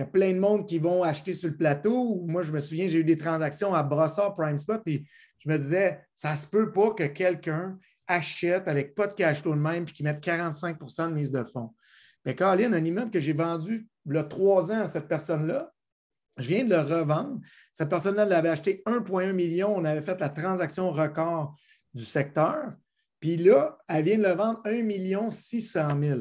il y a plein de monde qui vont acheter sur le plateau. Moi, je me souviens, j'ai eu des transactions à Brossard Prime Spot, et je me disais, ça se peut pas que quelqu'un achète avec pas de cash flow de même puis qu'il mette 45% de mise de fonds. Mais Caroline, un immeuble que j'ai vendu a trois ans à cette personne-là, je viens de le revendre. Cette personne-là l'avait acheté 1,1 million. On avait fait la transaction record du secteur. Puis là, elle vient de le vendre 1 million 600 000.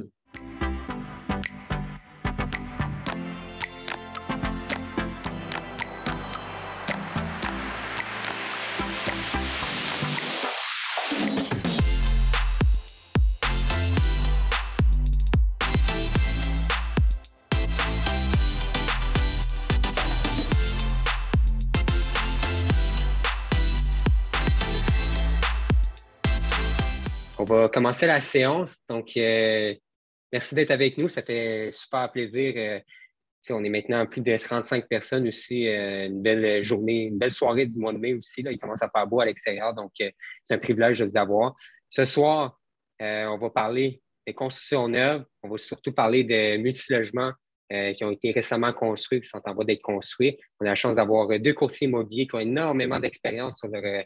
Va commencer la séance. Donc, euh, merci d'être avec nous. Ça fait super plaisir. Euh, on est maintenant plus de 35 personnes aussi. Euh, une belle journée, une belle soirée du mois de mai aussi. Là. Il commence à faire beau à l'extérieur. Donc, c'est un privilège de vous avoir. Ce soir, on va parler des constructions neuves. On va surtout parler de multilogements qui ont été récemment construits, qui sont en voie d'être construits. On a la chance d'avoir deux courtiers immobiliers qui ont énormément d'expérience sur leur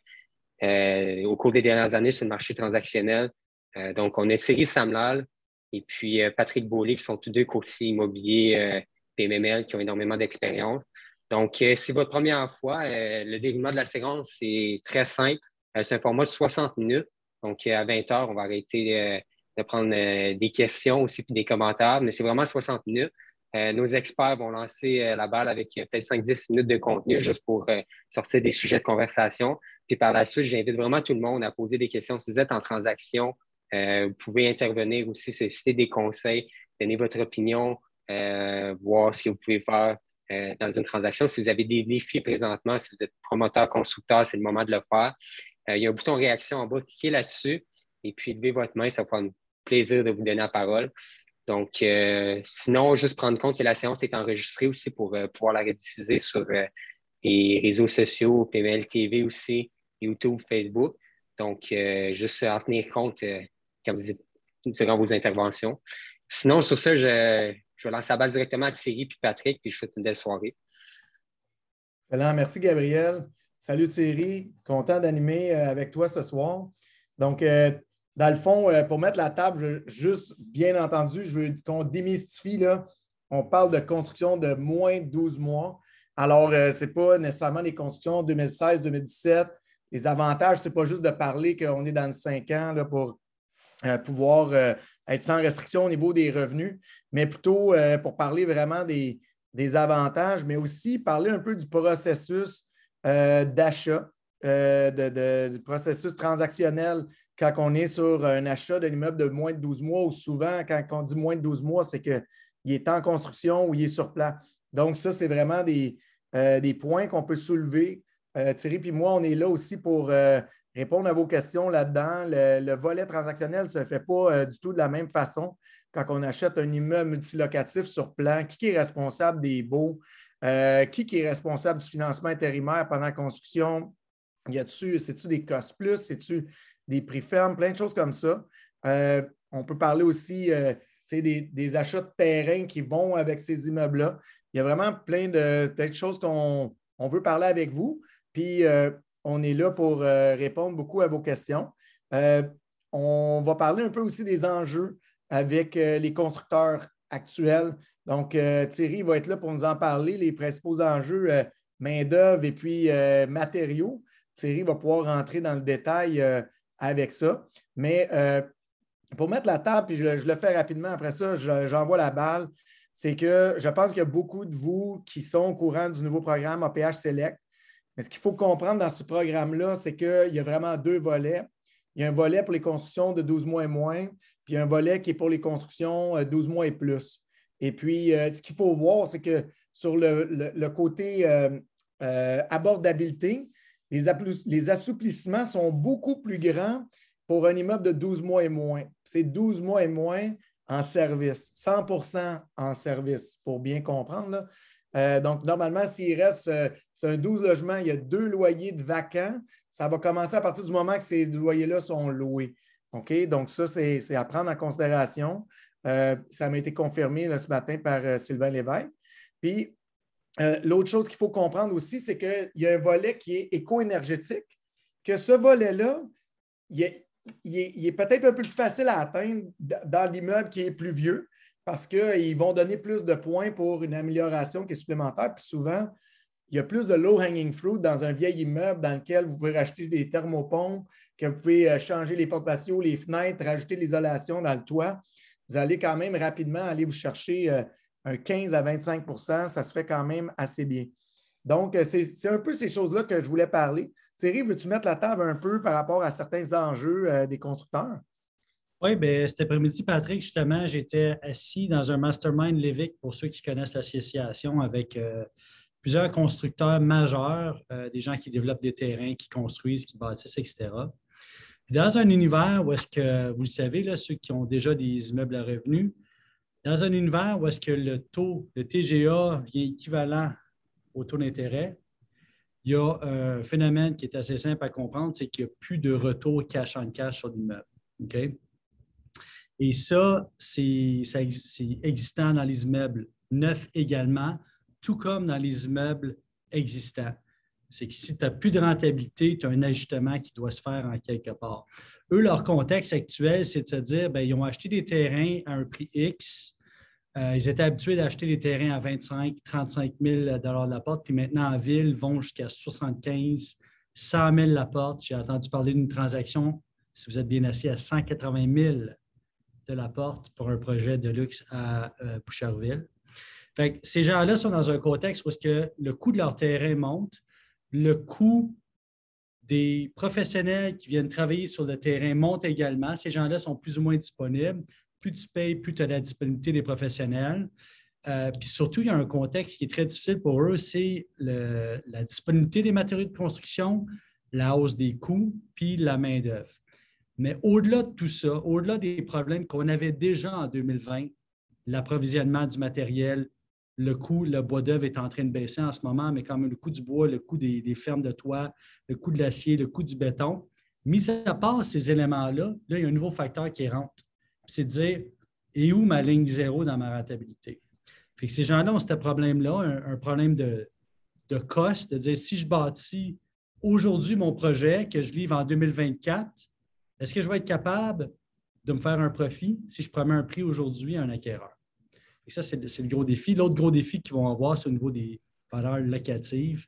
euh, au cours des dernières années sur le marché transactionnel. Euh, donc, on a Cyril Samlal et puis euh, Patrick Beaulieu, qui sont tous deux courtiers immobiliers PMML qui ont énormément d'expérience. Donc, c'est votre première fois. le déroulement de la séance, c'est très simple. c'est un format de 60 minutes. Donc, à 20 heures, on va arrêter de prendre des questions aussi puis des commentaires, mais c'est vraiment 60 minutes. nos experts vont lancer la balle avec peut-être 5-10 minutes de contenu juste pour sortir des sujets de conversation. Puis par la suite, j'invite vraiment tout le monde à poser des questions. Si vous êtes en transaction, euh, vous pouvez intervenir aussi, solliciter des conseils, donner votre opinion, euh, voir ce que vous pouvez faire euh, dans une transaction. Si vous avez des défis présentement, si vous êtes promoteur, constructeur, c'est le moment de le faire. il y a un bouton réaction en bas, cliquez là-dessus et puis levez votre main, ça va faire plaisir de vous donner la parole. Donc, sinon, juste prendre compte que la séance est enregistrée aussi pour pouvoir la rediffuser sur les réseaux sociaux, PML TV aussi, YouTube, Facebook. Donc, euh, juste en tenir compte euh, quand vous, durant vos interventions. Sinon, sur ça, je, je vais la base directement à Thierry et Patrick, puis je souhaite une belle soirée. Excellent. Merci, Gabriel. Salut Thierry, content d'animer euh, avec toi ce soir. Donc, dans le fond, pour mettre la table, juste bien entendu, je veux qu'on démystifie. Là, on parle de construction de moins de 12 mois. Alors, ce n'est pas nécessairement les constructions 2016-2017 les avantages, ce n'est pas juste de parler qu'on est dans le 5 ans pour euh, pouvoir euh, être sans restriction au niveau des revenus, mais plutôt euh, pour parler vraiment des, avantages, mais aussi parler un peu du processus d'achat, du processus transactionnel quand on est sur un achat d'un immeuble de moins de 12 mois ou souvent, quand on dit moins de 12 mois, c'est qu'il est en construction ou il est sur place. Donc, ça, c'est vraiment des, des points qu'on peut soulever euh, Thierry puis moi, on est là aussi pour euh, répondre à vos questions là-dedans. Le, volet transactionnel ne se fait pas euh, du tout de la même façon quand on achète un immeuble multilocatif sur plan. Qui est responsable des baux? qui, est responsable du financement intérimaire pendant la construction? Y a-tu, c'est-tu des costs plus? C'est-tu des prix fermes? Plein de choses comme ça. on peut parler aussi des, des, achats de terrain qui vont avec ces immeubles-là. Il y a vraiment plein de, choses qu'on on veut parler avec vous. Puis, euh, on est là pour euh, répondre beaucoup à vos questions. Euh, on va parler un peu aussi des enjeux avec les constructeurs actuels. Donc, Thierry va être là pour nous en parler, les principaux enjeux main-d'œuvre et puis matériaux. Thierry va pouvoir rentrer dans le détail avec ça. Mais pour mettre la table, puis je, le fais rapidement, après ça, j'envoie la balle, c'est que je pense qu'il y a beaucoup de vous qui sont au courant du nouveau programme APH Select. Mais ce qu'il faut comprendre dans ce programme-là, c'est qu'il y a vraiment deux volets. Il y a un volet pour les constructions de 12 mois et moins, puis un volet qui est pour les constructions 12 euh, mois et plus. Et puis, euh, ce qu'il faut voir, c'est que sur le, côté euh, abordabilité, les, assouplissements sont beaucoup plus grands pour un immeuble de 12 mois et moins. C'est 12 mois et moins en service, 100% en service, pour bien comprendre. Euh, donc, normalement, s'il reste, euh, c'est un 12 logements, il y a deux loyers de vacants, ça va commencer à partir du moment que ces loyers-là sont loués. OK? Donc, ça, c'est à prendre en considération. Euh, ça m'a été confirmé ce matin par Sylvain Lévesque. Puis, l'autre chose qu'il faut comprendre aussi, c'est qu'il y a un volet qui est éco-énergétique, que ce volet-là, il est, peut-être un peu plus facile à atteindre dans l'immeuble qui est plus vieux parce qu'ils vont donner plus de points pour une amélioration qui est supplémentaire. Puis souvent, il y a plus de low-hanging fruit dans un vieil immeuble dans lequel vous pouvez racheter des thermopompes, que vous pouvez euh, changer les portes patio, les fenêtres, rajouter l'isolation dans le toit. Vous allez quand même rapidement aller vous chercher euh, un 15 à 25% ça se fait quand même assez bien. Donc, euh, c'est un peu ces choses-là que je voulais parler. Thierry, veux-tu mettre la table un peu par rapport à certains enjeux euh, des constructeurs? Oui, bien, cet après-midi, Patrick, justement, j'étais assis dans un mastermind Levic, pour ceux qui connaissent l'association, avec euh, plusieurs constructeurs majeurs, des gens qui développent des terrains, qui construisent, qui bâtissent, etc. Dans un univers où est-ce que, vous le savez, là, ceux qui ont déjà des immeubles à revenus, dans un univers où est-ce que le taux, le TGA vient équivalent au taux d'intérêt, il y a un phénomène qui est assez simple à comprendre, c'est qu'il n'y a plus de retour cash en cash sur l'immeuble. Et ça, c'est existant dans les immeubles neufs également, tout comme dans les immeubles existants. C'est que si tu n'as plus de rentabilité, tu as un ajustement qui doit se faire en quelque part. Eux, leur contexte actuel, c'est de se dire, bien, ils ont acheté des terrains à un prix X. Euh, ils étaient habitués d'acheter des terrains à 25 35 000 de la porte, puis maintenant en ville, vont jusqu'à 75 100 000 la porte. J'ai entendu parler d'une transaction, si vous êtes bien assis, à 180 000 de la porte pour un projet de luxe à euh, Boucherville. Fait ces gens-là sont dans un contexte où -ce que le coût de leur terrain monte, le coût des professionnels qui viennent travailler sur le terrain montent également. Ces gens-là sont plus ou moins disponibles. Plus tu payes, plus tu as la disponibilité des professionnels. Euh, puis surtout, il y a un contexte qui est très difficile pour eux, c'est la disponibilité des matériaux de construction, la hausse des coûts, puis la main-d'œuvre. Mais au-delà de tout ça, au-delà des problèmes qu'on avait déjà en 2020, l'approvisionnement du matériel, le coût, le bois d'œuvre est en train de baisser en ce moment, mais quand même le coût du bois, le coût des, fermes de toit, le coût de l'acier, le coût du béton. Mis à part ces éléments-là, là, il y a un nouveau facteur qui rentre. C'est de dire, et où ma ligne zéro dans ma rentabilité? Fait que ces gens-là ont ce problème-là, un, problème de, de cost, de dire, si je bâtis aujourd'hui mon projet que je livre en 2024, est-ce que je vais être capable de me faire un profit si je promets un prix aujourd'hui à un acquéreur? Et ça, c'est le, gros défi. L'autre gros défi qu'ils vont avoir, c'est au niveau des valeurs locatives,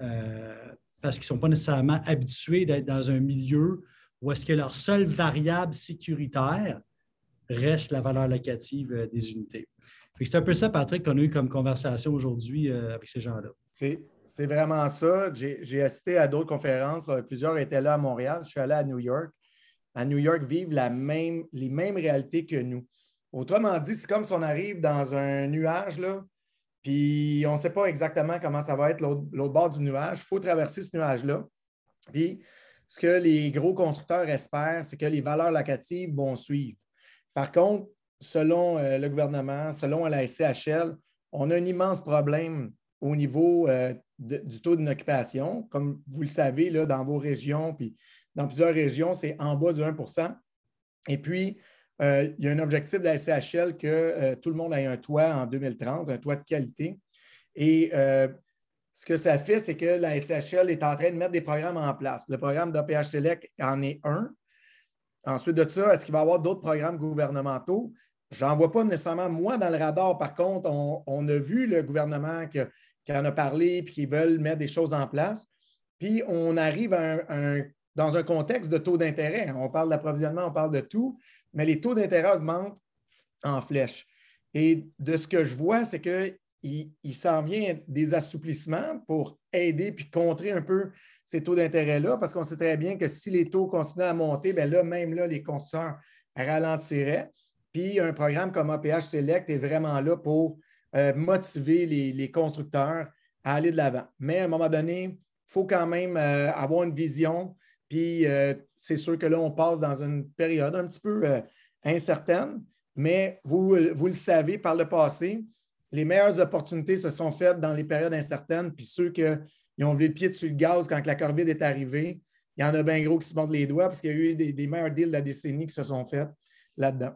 euh, parce qu'ils ne sont pas nécessairement habitués d'être dans un milieu où est-ce que leur seule variable sécuritaire reste la valeur locative euh, des unités. C'est un peu ça, Patrick, qu'on a eu comme conversation aujourd'hui euh, avec ces gens-là. C'est vraiment ça. J'ai assisté à d'autres conférences. Plusieurs étaient là à Montréal. Je suis allé à New York. À New York, vivent les mêmes réalités que nous. Autrement dit, c'est comme si on arrive dans un nuage, là, puis on ne sait pas exactement comment ça va être l'autre bord du nuage. Il faut traverser ce nuage-là. Puis ce que les gros constructeurs espèrent, c'est que les valeurs locatives vont suivre. Par contre, selon euh, le gouvernement, selon la SCHL, on a un immense problème au niveau euh, du taux d'inoccupation. Comme vous le savez, dans vos régions, puis dans plusieurs régions, c'est en bas du 1% Et puis, euh, il y a un objectif de la SCHL que tout le monde ait un toit en 2030, un toit de qualité. Et ce que ça fait, c'est que la SCHL est en train de mettre des programmes en place. Le programme d'APH Select en est un. Ensuite de ça, est-ce qu'il va y avoir d'autres programmes gouvernementaux? Je n'en vois pas nécessairement moi dans le radar. Par contre, on, a vu le gouvernement qui, en a parlé et qui veulent mettre des choses en place. Puis on arrive dans un contexte de taux d'intérêt. On parle d'approvisionnement, on parle de tout mais les taux d'intérêt augmentent en flèche. Et de ce que je vois, c'est qu'il il, s'en vient des assouplissements pour aider puis contrer un peu ces taux d'intérêt-là, parce qu'on sait très bien que si les taux continuent à monter, bien là, même là, les constructeurs ralentiraient. Puis un programme comme APH Select est vraiment là pour euh, motiver les, constructeurs à aller de l'avant. Mais à un moment donné, il faut quand même euh, avoir une vision puis euh, c'est sûr que là, on passe dans une période un petit peu incertaine, mais vous, vous, le savez par le passé, les meilleures opportunités se sont faites dans les périodes incertaines, puis ceux qui ont levé le pied dessus le gaz quand la COVID est arrivée, il y en a bien gros qui se mordent les doigts parce qu'il y a eu des, meilleurs deals de la décennie qui se sont faits là-dedans.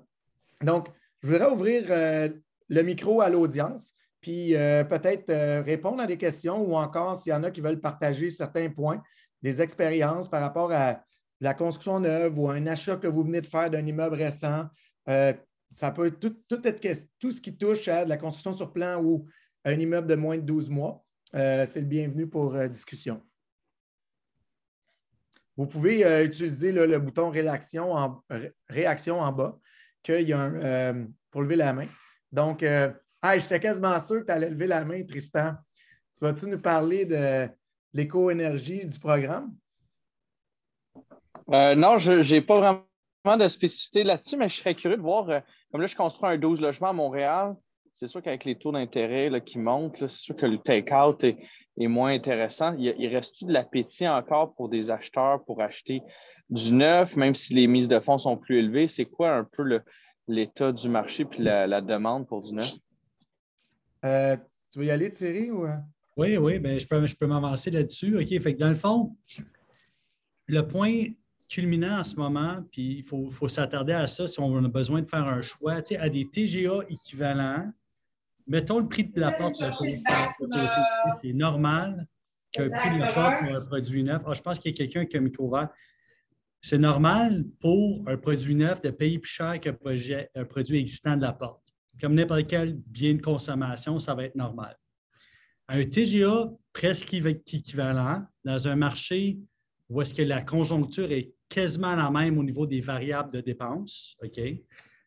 Donc, je voudrais ouvrir euh, le micro à l'audience. puis euh, peut-être euh, répondre à des questions ou encore s'il y en a qui veulent partager certains points, des expériences par rapport à la construction neuve ou un achat que vous venez de faire d'un immeuble récent. Ça peut tout, être tout ce qui touche à de la construction sur plan ou un immeuble de moins de 12 mois. C'est le bienvenu pour discussion. Vous pouvez utiliser le bouton réaction en, bas, qu'il y pour lever la main. Donc, ah, j'étais quasiment sûr que tu allais lever la main, Tristan. Tu vas-tu nous parler de l'éco-énergie du programme? Euh, non, je n'ai pas vraiment de spécificité là-dessus, mais je serais curieux de voir, euh, comme là, je construis un 12 logements à Montréal. C'est sûr qu'avec les taux d'intérêt qui montent, c'est sûr que le take-out est, moins intéressant. Il, il reste de l'appétit encore pour des acheteurs pour acheter du neuf, même si les mises de fonds sont plus élevées? C'est quoi un peu l'état du marché puis la demande pour du neuf? Euh, tu veux y aller, Thierry? Ou... Oui, oui, ben, je peux, je peux m'avancer là-dessus. OK, fait que dans le fond, le point culminant en ce moment, puis il faut, s'attarder à ça si on a besoin de faire un choix, à des TGA équivalents, mettons le prix de la porte. C'est normal qu'un prix de la porte pour un produit neuf. Ah, je pense qu'il y a quelqu'un qui a un micro vert. C'est normal pour un produit neuf de payer plus cher qu'un produit existant de la porte comme n'importe quel bien de consommation, ça va être normal. Un TGA presque équivalent dans un marché où est-ce que la conjoncture est quasiment la même au niveau des variables de dépenses, OK?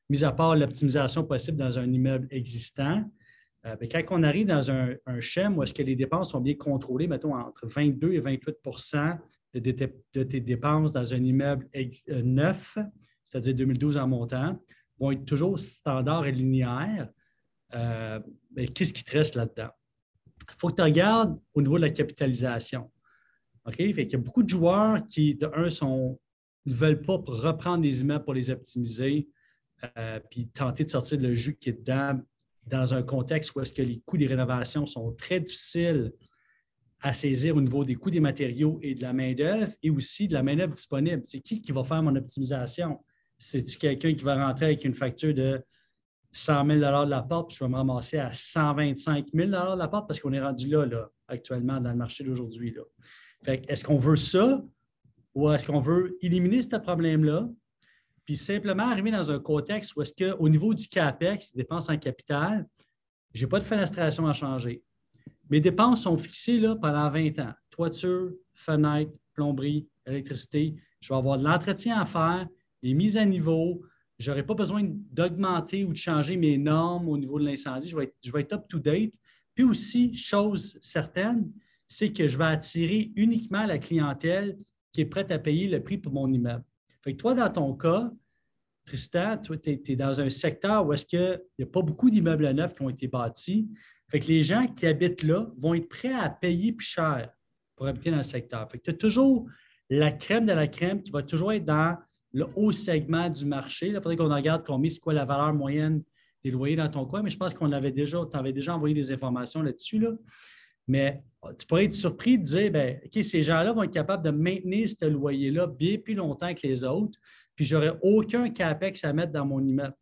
Mis à part l'optimisation possible dans un immeuble existant, euh, ben, quand on arrive dans un, un où est-ce que les dépenses sont bien contrôlées, mettons entre 22 et 28% de, tes dépenses dans un immeuble euh, neuf, c'est-à-dire 2012 en montant, vont être toujours standards et linéaires. Euh, mais qu'est-ce qui te reste là-dedans? Il faut que tu regardes au niveau de la capitalisation. Il y a beaucoup de joueurs qui, de un, ne veulent pas reprendre des immeubles pour les optimiser, puis tenter de sortir le jus qui est dedans dans un contexte où est-ce que les coûts des rénovations sont très difficiles à saisir au niveau des coûts des matériaux et de la main-d'œuvre et aussi de la main-d'œuvre disponible. C'est qui qui va faire mon optimisation? C'est-tu quelqu'un qui va rentrer avec une facture de 100 000 de la porte, puis je vais me ramasser à 125 000 de la porte parce qu'on est rendu là, là, actuellement, dans le marché d'aujourd'hui. Est-ce qu'on veut ça ou est-ce qu'on veut éliminer ce problème-là, puis simplement arriver dans un contexte où est-ce qu'au niveau du CAPEX, dépenses en capital, je n'ai pas de fenestration à changer. Mes dépenses sont fixées là, pendant 20 ans. Toiture, fenêtre, plomberie, électricité. Je vais avoir de l'entretien à faire, les mises à niveau. Je n'aurai pas besoin d'augmenter ou de changer mes normes au niveau de l'incendie. Je vais être, je vais être up-to-date. Puis aussi, chose certaine, c'est que je vais attirer uniquement la clientèle qui est prête à payer le prix pour mon immeuble. Fait que toi, dans ton cas, Tristan, tu es, dans un secteur où est-ce qu'il n'y a pas beaucoup d'immeubles neufs qui ont été bâtis. Fait que les gens qui habitent là vont être prêts à payer plus cher pour habiter dans le secteur. Fait que tu as toujours la crème de la crème qui va toujours être dans le haut segment du marché. Il faudrait qu'on regarde combien, c'est quoi la valeur moyenne des loyers dans ton coin, mais je pense qu'on avait déjà, tu avais déjà envoyé des informations là-dessus. Là. Mais tu pourrais être surpris de dire, bien, OK, ces gens-là vont être capables de maintenir ce loyer-là bien plus longtemps que les autres, puis je n'aurai aucun CAPEX à mettre dans mon immeuble.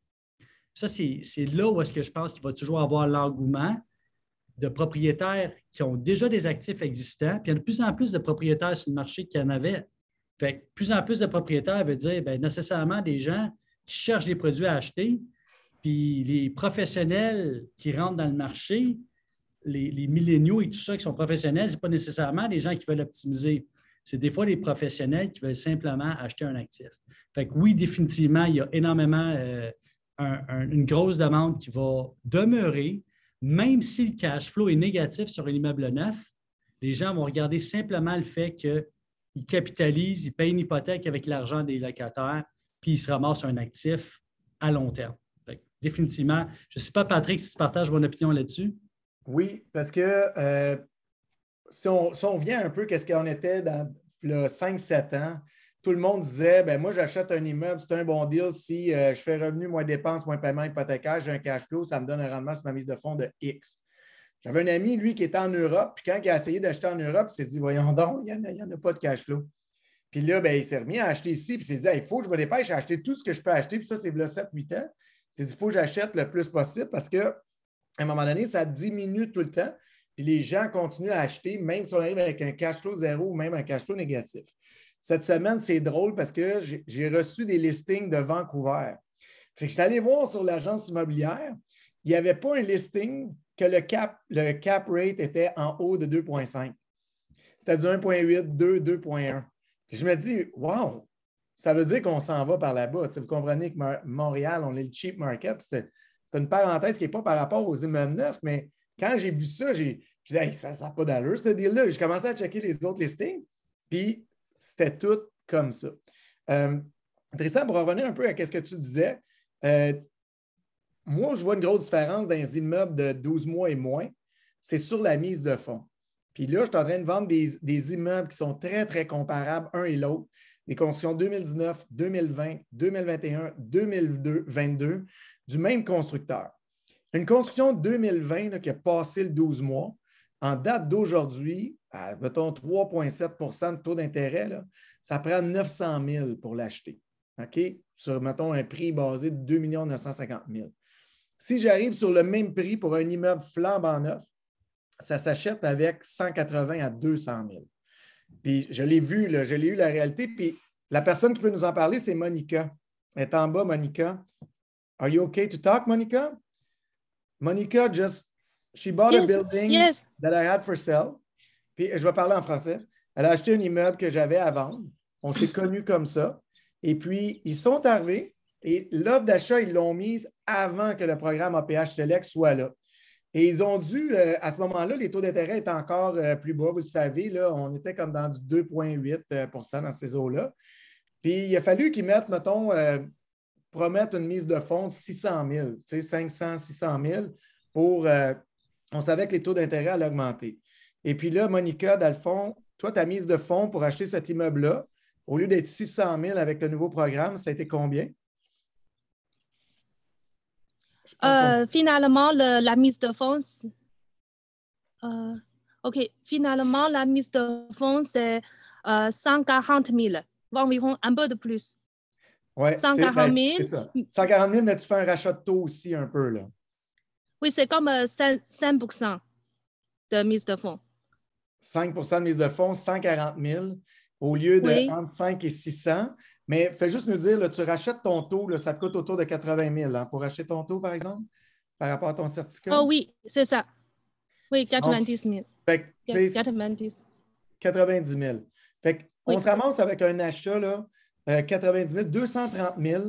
Ça, c'est là où est-ce que je pense qu'il va toujours avoir l'engouement de propriétaires qui ont déjà des actifs existants, puis il y a de plus en plus de propriétaires sur le marché qui en avaient fait plus en plus de propriétaires veut dire bien, nécessairement des gens qui cherchent des produits à acheter, puis les professionnels qui rentrent dans le marché, les, milléniaux et tout ça qui sont professionnels, ce n'est pas nécessairement des gens qui veulent optimiser. C'est des fois les professionnels qui veulent simplement acheter un actif. Fait que oui, définitivement, il y a énormément euh, une grosse demande qui va demeurer, même si le cash flow est négatif sur un immeuble neuf, les gens vont regarder simplement le fait que ils capitalisent, ils payent une hypothèque avec l'argent des locataires, puis ils se ramassent un actif à long terme. définitivement, je ne sais pas, Patrick, si tu partages mon opinion là-dessus. Oui, parce que euh, si, on, vient un peu, qu'est-ce qu'on était dans le 5-7 ans, tout le monde disait ben moi, j'achète un immeuble, c'est un bon deal si euh, je fais revenu moins dépenses, moins paiement hypothécaire, j'ai un cash flow, ça me donne un rendement sur ma mise de fonds de X. J'avais un ami, lui, qui était en Europe, puis quand il a essayé d'acheter en Europe, il s'est dit Voyons donc, il n'y en, a pas de cash flow. Puis là, ben, il s'est remis à acheter ici, puis il s'est dit Il faut que je me dépêche à acheter tout ce que je peux acheter, puis ça, c'est le 7-8 ans. Il s'est dit Il faut que j'achète le plus possible parce que à un moment donné, ça diminue tout le temps. Puis les gens continuent à acheter, même si on arrive avec un cash flow zéro ou même un cash flow négatif. Cette semaine, c'est drôle parce que j'ai reçu des listings de Vancouver. je suis allé voir sur l'agence immobilière, il n'y avait pas un listing que le cap, le cap rate était en haut de 2,5. C'était du 1,8, 2, 2,1. Je me dis, wow, ça veut dire qu'on s'en va par là-bas. vous comprenez que Montréal, on est le cheap market. C'est une parenthèse qui n'est pas par rapport aux immeubles neufs, mais quand j'ai vu ça, j'ai dit, hey, ça n'a pas d'allure, ce deal-là. J'ai commencé à checker les autres listings, puis c'était tout comme ça. Euh, Tristan, pour revenir un peu à ce que tu disais, euh, moi, je vois une grosse différence dans les immeubles de 12 mois et moins. C'est sur la mise de fonds. Puis là, je suis en train de vendre des, des immeubles qui sont très, très comparables un et l'autre des constructions 2019, 2020, 2021, 2022 du même constructeur. Une construction 2020 qui a passé le 12 mois, en date d'aujourd'hui, à, mettons, 3,7% de taux d'intérêt, ça prend 900 000 pour l'acheter. OK? Sur, mettons, un prix basé de 2 950 000. Si j'arrive sur le même prix pour un immeuble flambant neuf, ça s'achète avec 180 à 200 000. Puis je l'ai vu, je l'ai eu la réalité. Puis la personne qui peut nous en parler, c'est Monica. Elle est en bas, Monica. Are you okay to talk, Monica? Monica just, she bought a building that I had for sale. Puis je vais parler en français. Elle a acheté un immeuble que j'avais à vendre. On s'est connus comme ça. Et puis, ils sont arrivés et l'offre d'achat, ils l'ont mise avant que le programme APH Select soit là. Et ils ont dû, euh, à ce moment-là, les taux d'intérêt étaient encore euh, plus bas, vous le savez, là, on était comme dans du 2,8% euh, dans ces eaux-là. Puis il a fallu qu'ils mettent, mettons, promettent une mise de fonds de 600 000, tu sais, 500, 600 000 pour. on savait que les taux d'intérêt allaient augmenter. Et puis là, Monica, dans le fond, toi, ta mise de fonds pour acheter cet immeuble-là, au lieu d'être 600 000 avec le nouveau programme, ça a été combien? Euh, finalement, la mise de fonds, euh, OK, finalement, la mise de fonds, c'est 140 000, environ un peu de plus. Oui, 140 000. 140 000, mais tu fais un rachat de taux aussi un peu, là. Oui, c'est comme 5%, euh, de mise de fonds. 5% de mise de fonds, 140 000 au lieu de entre 5 et 600. Mais fais juste nous dire, tu rachètes ton taux, ça te coûte autour de 80 000 hein, pour acheter ton taux, par exemple, par rapport à ton certificat? Oh oui, c'est ça. Oui, 90 000. Fait 90. 90 000. Fait on se ramasse avec un achat, là, 90 000, 230 000,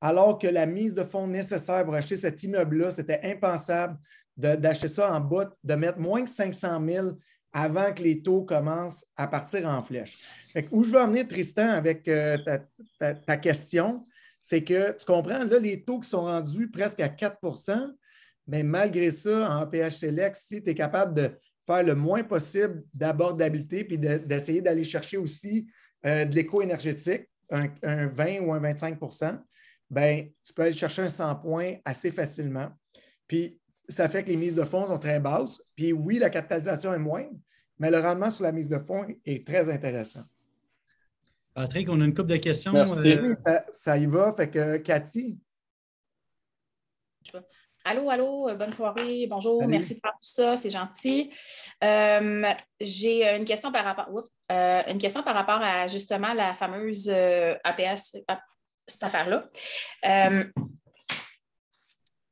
alors que la mise de fonds nécessaire pour acheter cet immeuble-là, c'était impensable d'acheter ça en bas, de mettre moins que 500 000 avant que les taux commencent à partir en flèche. où je veux emmener Tristan avec euh, ta, question, c'est que tu comprends, là, les taux qui sont rendus presque à 4% mais malgré ça, en PH Select, si tu es capable de faire le moins possible d'abordabilité puis d'essayer d'aller chercher aussi euh, de l'éco-énergétique, un, 20 ou un 25% ben, tu peux aller chercher un 100 points assez facilement. Puis ça fait que les mises de fonds sont très basses. Puis oui, la capitalisation est moindre, mais le rendement sur la mise de fonds est très intéressant. Patrick, on a une couple de questions. Euh, oui, ça, y va. Fait que Cathy? Allô, allô, euh, bonne soirée, bonjour, merci de faire tout ça, c'est gentil. Euh, j'ai une question par rapport, une question par rapport à justement la fameuse APS, cette affaire-là.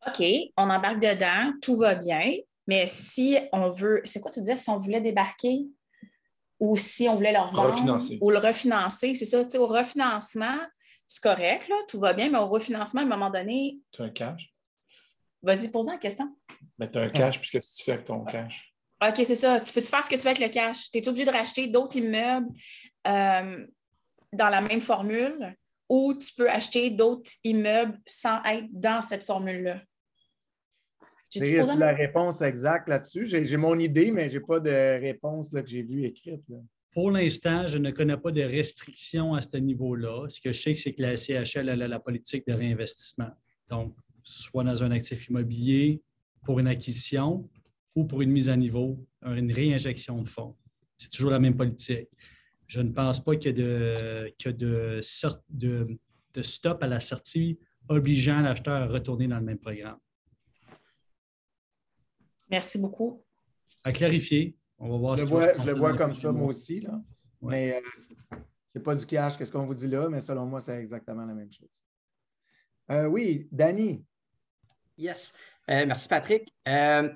OK, on embarque dedans, tout va bien, mais si on veut, c'est quoi tu disais, si on voulait débarquer ou si on voulait le revendre ou le refinancer, c'est ça, au refinancement, c'est correct, là, tout va bien, mais au refinancement, à un moment donné. Tu as un cash? Vas-y, pose-moi la question. Mais tu as un cash, puis qu'est-ce que tu fais avec ton cash? OK, c'est ça. Tu peux-tu faire ce que tu veux avec le cash? Tu es obligé de racheter d'autres immeubles euh, dans la même formule ou tu peux acheter d'autres immeubles sans être dans cette formule-là? J'ai la réponse exacte là-dessus? J'ai mon idée, mais je n'ai pas de réponse que j'ai vue écrite. Pour l'instant, je ne connais pas de restrictions à ce niveau-là. Ce que je sais, c'est que la CHL a la politique de réinvestissement. Donc, soit dans un actif immobilier pour une acquisition ou pour une mise à niveau, une réinjection de fonds. C'est toujours la même politique. Je ne pense pas qu'il y ait de, de, de, de stop à la sortie obligeant l'acheteur à retourner dans le même programme. Merci beaucoup. À clarifier. On va voir je, le vois, je le vois comme ça, moi aussi. Là. Mais euh, c'est pas du cash, qu'est-ce qu'on vous dit là, mais selon moi, c'est exactement la même chose. Euh, oui, Danny. Yes. Euh, merci, Patrick.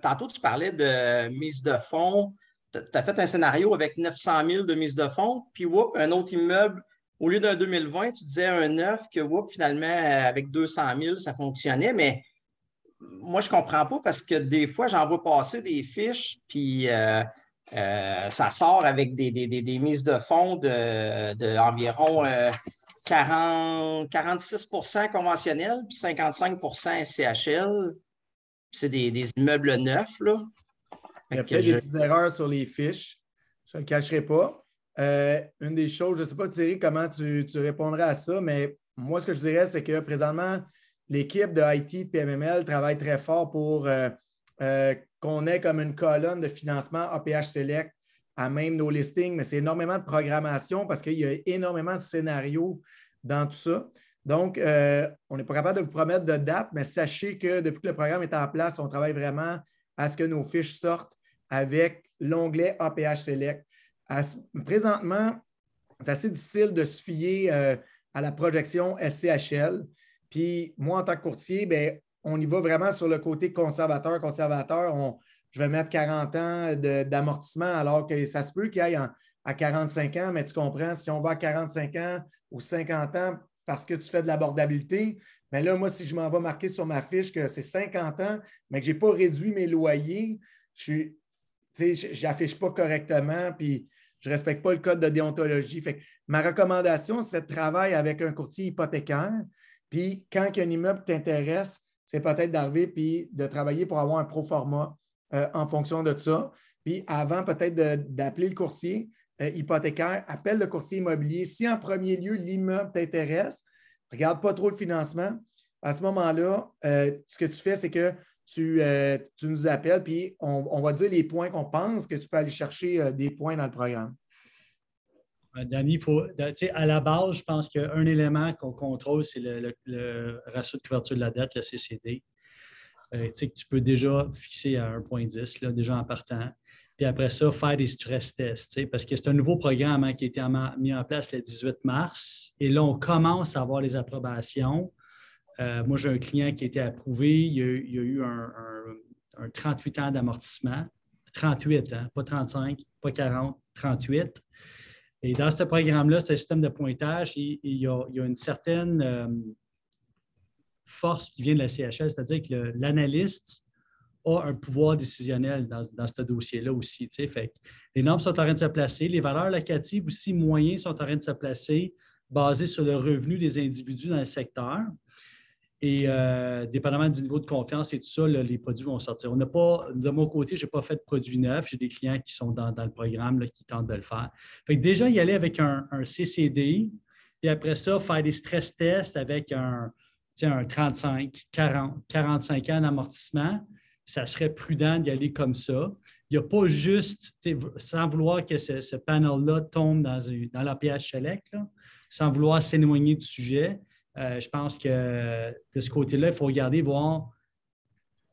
tantôt, tu parlais de mise de fonds. Tu as fait un scénario avec 900 000 de mise de fonds, puis un autre immeuble, au lieu d'un 2020, tu disais un neuf que finalement, avec 200 000, ça fonctionnait, mais moi, je ne comprends pas parce que des fois, j'en vois passer des fiches, puis euh, euh, ça sort avec des, mises de fonds d'environ de, 46% conventionnels, puis 55% SCHL. C'est des, immeubles neufs. Là. Il y a peut-être des petites erreurs sur les fiches. Je ne le cacherai pas. Euh, une des choses, je ne sais pas, Thierry, comment tu, tu, répondrais à ça, mais moi, ce que je dirais, c'est que présentement, l'équipe de IT PMML travaille très fort pour euh, euh, qu'on ait comme une colonne de financement APH Select à même nos listings, mais c'est énormément de programmation parce qu'il y a énormément de scénarios dans tout ça. Donc, euh, on n'est pas capable de vous promettre de date, mais sachez que depuis que le programme est en place, on travaille vraiment à ce que nos fiches sortent avec l'onglet APH Select. présentement, c'est assez difficile de se fier à la projection SCHL. Puis moi, en tant que courtier, ben, on y va vraiment sur le côté conservateur. Conservateur, je vais mettre 40 ans d'amortissement alors que ça se peut qu'il aille à 45 ans, mais tu comprends, si on va à 45 ans ou 50 ans parce que tu fais de l'abordabilité, mais ben là, moi, si je m'en vais marquer sur ma fiche que c'est 50 ans, mais que je n'ai pas réduit mes loyers, je n'affiche pas correctement, puis je ne respecte pas le code de déontologie. Ma recommandation serait de travailler avec un courtier hypothécaire puis quand un immeuble t'intéresse, c'est peut-être d'arriver puis de travailler pour avoir un pro format euh, en fonction de ça. Puis avant peut-être d'appeler le courtier euh, hypothécaire, appelle le courtier immobilier. Si en premier lieu l'immeuble t'intéresse, regarde pas trop le financement. À ce moment-là, euh, ce que tu fais, c'est que tu, nous appelles, puis on, va dire les points qu'on pense que tu peux aller chercher des points dans le programme. Danny, faut, à la base, je pense qu'un élément qu'on contrôle, c'est le, ratio de couverture de la dette, le CCD. Euh, tu peux déjà fixer à 1,10 déjà en partant. Puis après ça, faire des stress tests, parce que c'est un nouveau programme hein, qui a été mis en place le 18 mars. Et là, on commence à avoir les approbations. Euh, moi, j'ai un client qui a été approuvé. Il y a, eu un, 38 ans d'amortissement. 38 ans, pas 35, pas 40, 38. Et dans ce programme-là, ce système de pointage, il, y, a, une certaine euh, force qui vient de la CHL, c'est-à-dire que l'analyste a un pouvoir décisionnel dans, ce dossier-là aussi. Les normes sont en train de se placer, les valeurs locatives aussi moyennes sont en train de se placer basées sur le revenu des individus dans le secteur. Et euh, dépendamment du niveau de confiance et tout ça, les produits vont sortir. On n'a pas, de mon côté, je n'ai pas fait de produits neufs. J'ai des clients qui sont dans, le programme qui tentent de le faire. Fait déjà, y aller avec un, CCD, et après ça, faire des stress tests avec un, un 35, 40, 45 ans d'amortissement, ça serait prudent d'y aller comme ça. Il n'y a pas juste, sans vouloir que ce, panel-là tombe dans, dans l'APH Select, sans vouloir s'éloigner du sujet, euh, je pense que de ce côté-là, il faut regarder, voir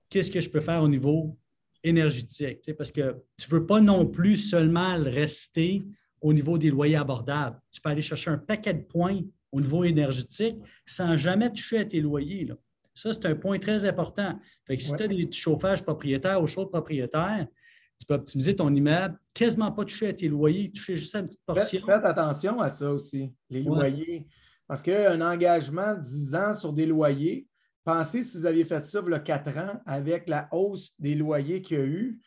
qu'est-ce que je peux faire au niveau énergétique. Parce que tu ne veux pas non plus seulement rester au niveau des loyers abordables. Tu peux aller chercher un paquet de points au niveau énergétique sans jamais toucher à tes loyers. Ça, c'est un point très important. Fait que si tu as des chauffages propriétaires ou chaudes propriétaires, tu peux optimiser ton immeuble, quasiment pas toucher à tes loyers, toucher juste à une petite portion. Faites attention à ça aussi, les loyers. Parce qu'un engagement de 10 ans sur des loyers, pensez si vous aviez fait ça il y a 4 ans avec la hausse des loyers qu'il y a eu,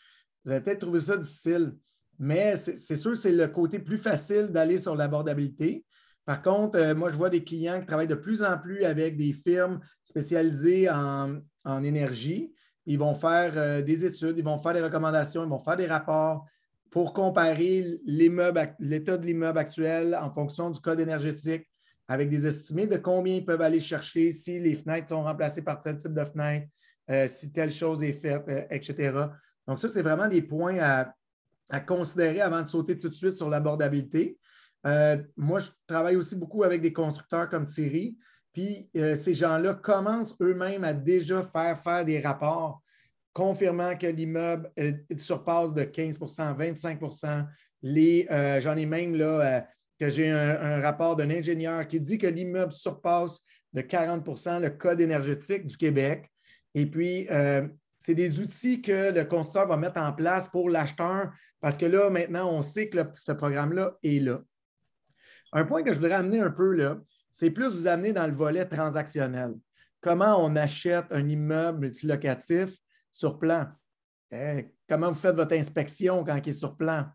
vous avez peut-être trouvé ça difficile. Mais c'est sûr que c'est le côté plus facile d'aller sur l'abordabilité. Par contre, euh, moi, je vois des clients qui travaillent de plus en plus avec des firmes spécialisées en, énergie. Ils vont faire euh, des études, ils vont faire des recommandations, ils vont faire des rapports pour comparer l'état de l'immeuble actuel en fonction du code énergétique, avec des estimés de combien ils peuvent aller chercher si les fenêtres sont remplacées par tel type de fenêtre, euh, si telle chose est faite, etc. Donc, ça, c'est vraiment des points à, considérer avant de sauter tout de suite sur l'abordabilité. Euh, moi, je travaille aussi beaucoup avec des constructeurs comme Thierry. Puis, ces gens-là commencent eux-mêmes à déjà faire faire des rapports confirmant que l'immeuble surpasse de 15% 25 les, euh, J'en ai même là, euh, que j'ai un, rapport d'un ingénieur qui dit que l'immeuble surpasse de 40% le code énergétique du Québec. Et puis, euh, c'est des outils que le constructeur va mettre en place pour l'acheteur parce que là, maintenant, on sait que ce programme-là est là. Un point que je voudrais amener un peu là, c'est plus vous amener dans le volet transactionnel. Comment on achète un immeuble multilocatif sur plan? Eh, comment vous faites votre inspection quand il est sur plan?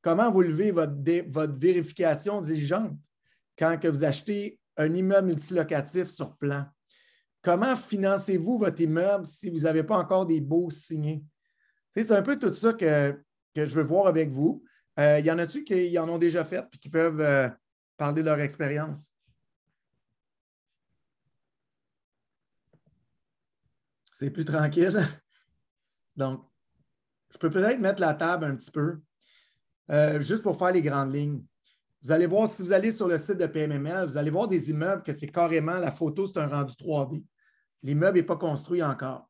Comment vous levez votre, votre vérification diligente quand que vous achetez un immeuble multilocatif sur plan? Comment financez-vous votre immeuble si vous n'avez pas encore des baux signés? C'est un peu tout ça que, je veux voir avec vous. Euh, il y en a-tu qui en ont déjà fait et qui peuvent euh, parler de leur expérience? C'est plus tranquille. Donc, je peux peut-être mettre la table un petit peu, euh, juste pour faire les grandes lignes. Vous allez voir, si vous allez sur le site de PMML, vous allez voir des immeubles que c'est carrément, la photo, c'est un rendu 3D. L'immeuble n'est pas construit encore.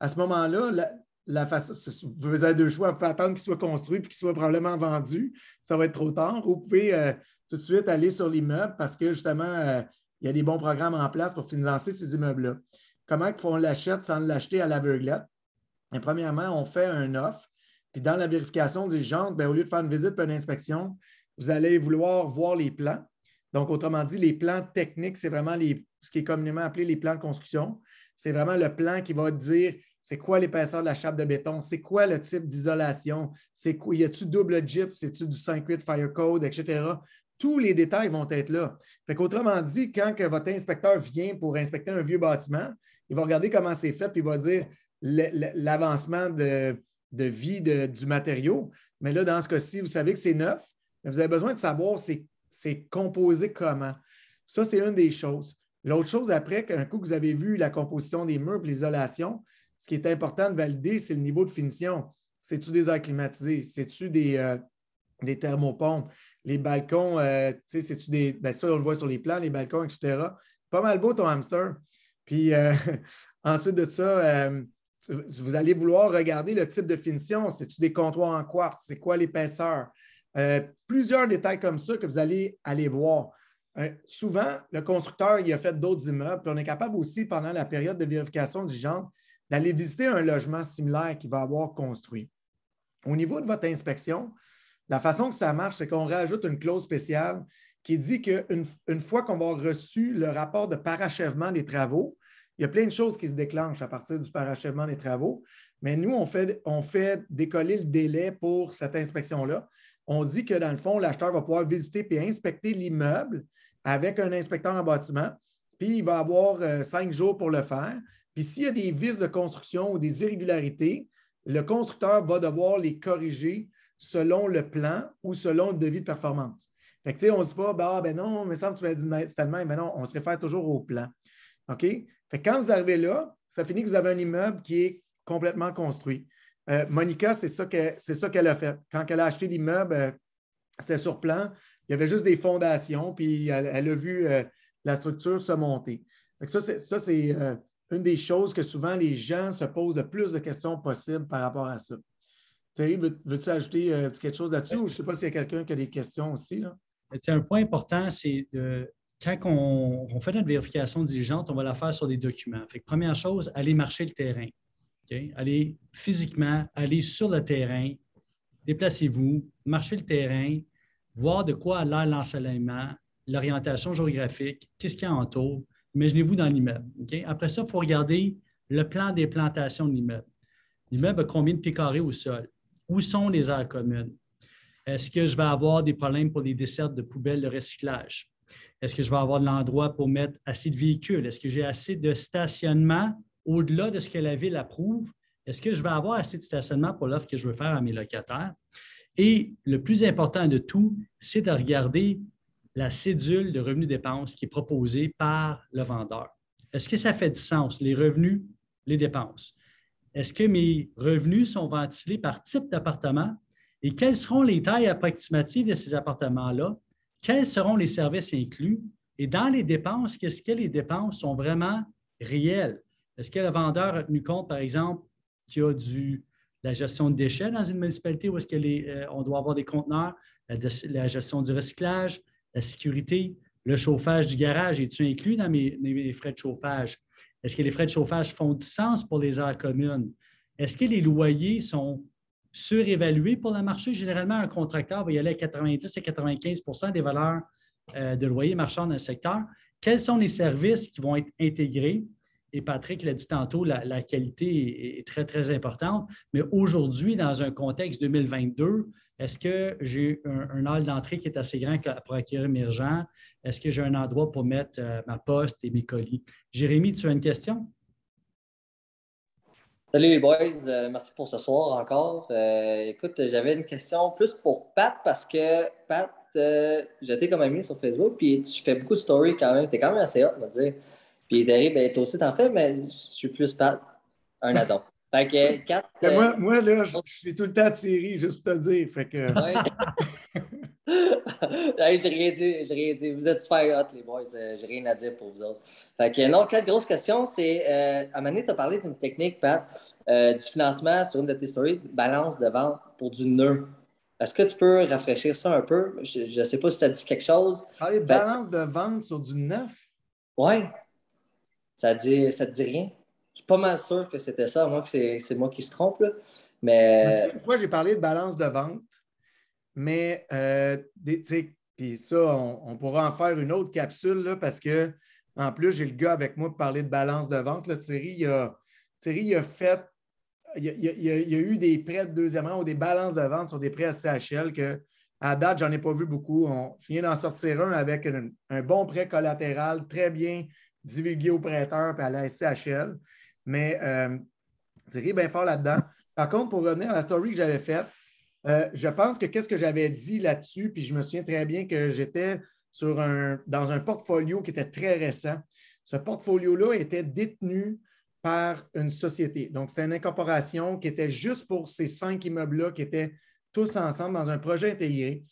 À ce moment-là, vous avez deux choix. Vous pouvez attendre qu'il soit construit et qu'il soit probablement vendu. Ça va être trop tard. Ou vous pouvez euh, tout de suite aller sur l'immeuble parce que justement, euh, il y a des bons programmes en place pour financer ces immeubles-là. Comment on l'achète sans l'acheter à l'aveuglette? Premièrement, on fait un offre. Puis dans la vérification des gens, ben, au lieu de faire une visite et une inspection, vous allez vouloir voir les plans. Donc, autrement dit, les plans techniques, c'est vraiment ce qui est communément appelé les plans de construction. C'est vraiment le plan qui va dire c'est quoi l'épaisseur de la chape de béton, c'est quoi le type d'isolation, c'est quoi, y a-tu double gyps, c'est-tu du 5.8 Fire Code, etc. Tous les détails vont être là. Fait qu'autrement dit, quand que votre inspecteur vient pour inspecter un vieux bâtiment, il va regarder comment c'est fait, puis il va dire l'avancement de, vie du matériau. Mais là, dans ce cas-ci, vous savez que c'est neuf, mais vous avez besoin de savoir c'est composé comment. Ça, c'est une des choses. L'autre chose, après, qu'un coup que vous avez vu la composition des murs l'isolation, ce qui est important de valider, c'est le niveau de finition. C'est-tu des airs climatisés? C'est-tu des, euh, thermopompes? Les balcons, euh, c'est-tu des. Bien, ça, on le voit sur les plans, les balcons, etc. Pas mal beau ton hamster. Puis euh, ensuite de ça, vous allez vouloir regarder le type de finition. C'est-tu des comptoirs en quartz? C'est quoi l'épaisseur? Plusieurs détails comme ça que vous allez aller voir. Souvent, le constructeur il a fait d'autres immeubles, puis on est capable aussi, pendant la période de vérification diligente, d'aller visiter un logement similaire qu'il va avoir construit. Au niveau de votre inspection, la façon que ça marche, c'est qu'on rajoute une clause spéciale qui dit qu'une une fois qu'on va avoir reçu le rapport de parachèvement des travaux, il y a plein de choses qui se déclenchent à partir du parachèvement des travaux, mais nous, on fait, on fait décoller le délai pour cette inspection-là. On dit que dans le fond, l'acheteur va pouvoir visiter et inspecter l'immeuble avec un inspecteur en bâtiment, puis il va avoir euh, cinq jours pour le faire. Puis s'il y a des vices de construction ou des irrégularités, le constructeur va devoir les corriger selon le plan ou selon le devis de performance. Fait que, on ne se dit pas, bah, ben non, mais ça, tu m'as dit tellement, mais non, on se réfère toujours au plan. OK? quand vous arrivez là, ça finit que vous avez un immeuble qui est complètement construit. Euh, Monica, c'est ça qu'elle a fait. Quand elle a acheté l'immeuble, euh, c'était sur plan. Il y avait juste des fondations, puis elle, a vu euh, la structure se monter. ça, c'est une des choses que souvent les gens se posent le plus de questions possibles par rapport à ça. Thierry, veux-tu ajouter quelque chose là-dessus ou je ne sais pas s'il y a quelqu'un qui a des questions aussi? Là? Un point important, c'est de quand on, fait notre vérification diligente, on va la faire sur des documents. Fait première chose, aller marcher le terrain. Allez physiquement, aller sur le terrain, déplacez-vous, marchez le terrain, voir de quoi a l'air l'ensoleillement, l'orientation géographique, qu'est-ce qu'il y a autour. Imaginez-vous dans l'immeuble. Après ça, il faut regarder le plan des plantations de l'immeuble. L'immeuble a combien de pieds carrés au sol? Où sont les aires communes? Est-ce que je vais avoir des problèmes pour les dessertes de poubelles de recyclage? Est-ce que je vais avoir de l'endroit pour mettre assez de véhicules? Est-ce que j'ai assez de stationnement au-delà de ce que la ville approuve? Est-ce que je vais avoir assez de stationnement pour l'offre que je veux faire à mes locataires? Et le plus important de tout, c'est de regarder la cédule de revenus dépenses qui est proposée par le vendeur. Est-ce que ça fait du sens, les revenus, les dépenses? Est-ce que mes revenus sont ventilés par type d'appartement? Et quelles seront les tailles approximatives de ces appartements-là? Quels seront les services inclus? Et dans les dépenses, qu'est-ce que les dépenses sont vraiment réelles? Est-ce que le vendeur a tenu compte, par exemple, qu'il y a du, la gestion de déchets dans une municipalité où est-ce qu'on doit avoir des conteneurs, la, gestion du recyclage, la sécurité, le chauffage du garage, es-tu inclus dans mes, frais de chauffage? Est-ce que les frais de chauffage font du sens pour les aires communes? Est-ce que les loyers sont surévalués pour le marché? Généralement, un contracteur va y aller à 90 à 95% des valeurs euh, de loyers marchands dans le secteur. Quels sont les services qui vont être intégrés? Et Patrick l'a dit tantôt, la, qualité est, très, très importante. Mais aujourd'hui, dans un contexte 2022, est-ce que j'ai un, hall d'entrée qui est assez grand pour accueillir mes gens? Est-ce que j'ai un endroit pour mettre euh, ma poste et mes colis? Jérémy, tu as une question? Salut les boys, euh, merci pour ce soir encore. Euh, écoute, j'avais une question plus pour Pat parce que Pat, j'étais comme ami sur Facebook, puis tu fais beaucoup de stories quand même. Tu es quand même assez hot, on va dire. Puis terrible, ben, toi aussi t'en fais, mais je suis plus Pat, un adon. Fait que quatre, moi, euh, moi, là, je, suis tout le temps série, juste pour te dire. Fait que. j'ai rien dit, j'ai rien dit. Vous êtes super hot, les boys. Euh, j'ai rien à dire pour vous autres. Fait que non, quatre grosses questions. C'est euh, à tu as parlé d'une technique, Pat, du financement sur une de tes stories, balance de vente pour du nœud. Est-ce que tu peux rafraîchir ça un peu? Je ne sais pas si ça dit quelque chose. Parler de balance de vente sur du neuf? Oui. Ça dit, ça te dit rien? Suis pas mal sûr que c'était ça, à moins que c'est moi qui se trompe. Mais. Une fois, j'ai parlé de balance de vente, mais euh, puis ça, on, pourra en faire une autre capsule là, parce que en plus, j'ai le gars avec moi pour parler de balance de vente. Là, Thierry, il a, Thierry, a fait. Il y a, eu des prêts de deuxième rang ou des balances de vente sur des prêts à CHL que à date, j'en ai pas vu beaucoup. je viens d'en sortir un avec un, bon prêt collatéral, très bien divulgué au prêteur et à la SCHL. Mais euh, Thierry bien fort là-dedans. Par contre, pour revenir à la story que j'avais faite, euh, je pense que qu'est-ce que j'avais dit là-dessus, puis je me souviens très bien que j'étais sur un, dans un portfolio qui était très récent. Ce portfolio-là était détenu par une société. Donc, c'était une incorporation qui était juste pour ces cinq immeubles-là qui étaient tous ensemble dans un projet intégré.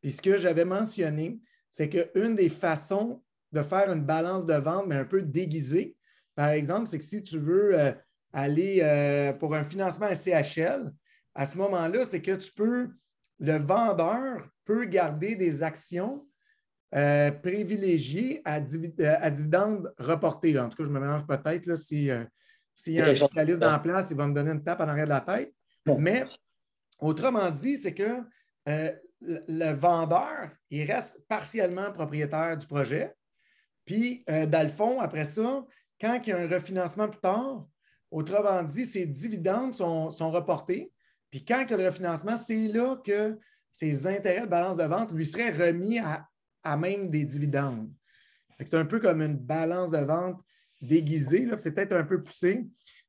Puis ce que j'avais mentionné, c'est qu'une des façons de faire une balance de vente, mais un peu déguisée, par exemple, c'est que si tu veux euh, aller euh, pour un financement à CHL, à ce moment-là, c'est que tu peux, le vendeur peut garder des actions euh, privilégiées à, dividendes reportés. En tout cas, je me mélange peut-être s'il y a un spécialiste dans la place, il va me donner une tape en arrière de la tête. Mais autrement dit, c'est que le vendeur, il reste partiellement propriétaire du projet. Puis, dans le fond, après ça, quand il y a un refinancement plus tard, autrement dit, ses dividendes sont, reportés. Puis quand il y a le refinancement, c'est là que ses intérêts de balance de vente lui seraient remis à, même des dividendes. C'est un peu comme une balance de vente déguisée. C'est peut-être un peu poussé.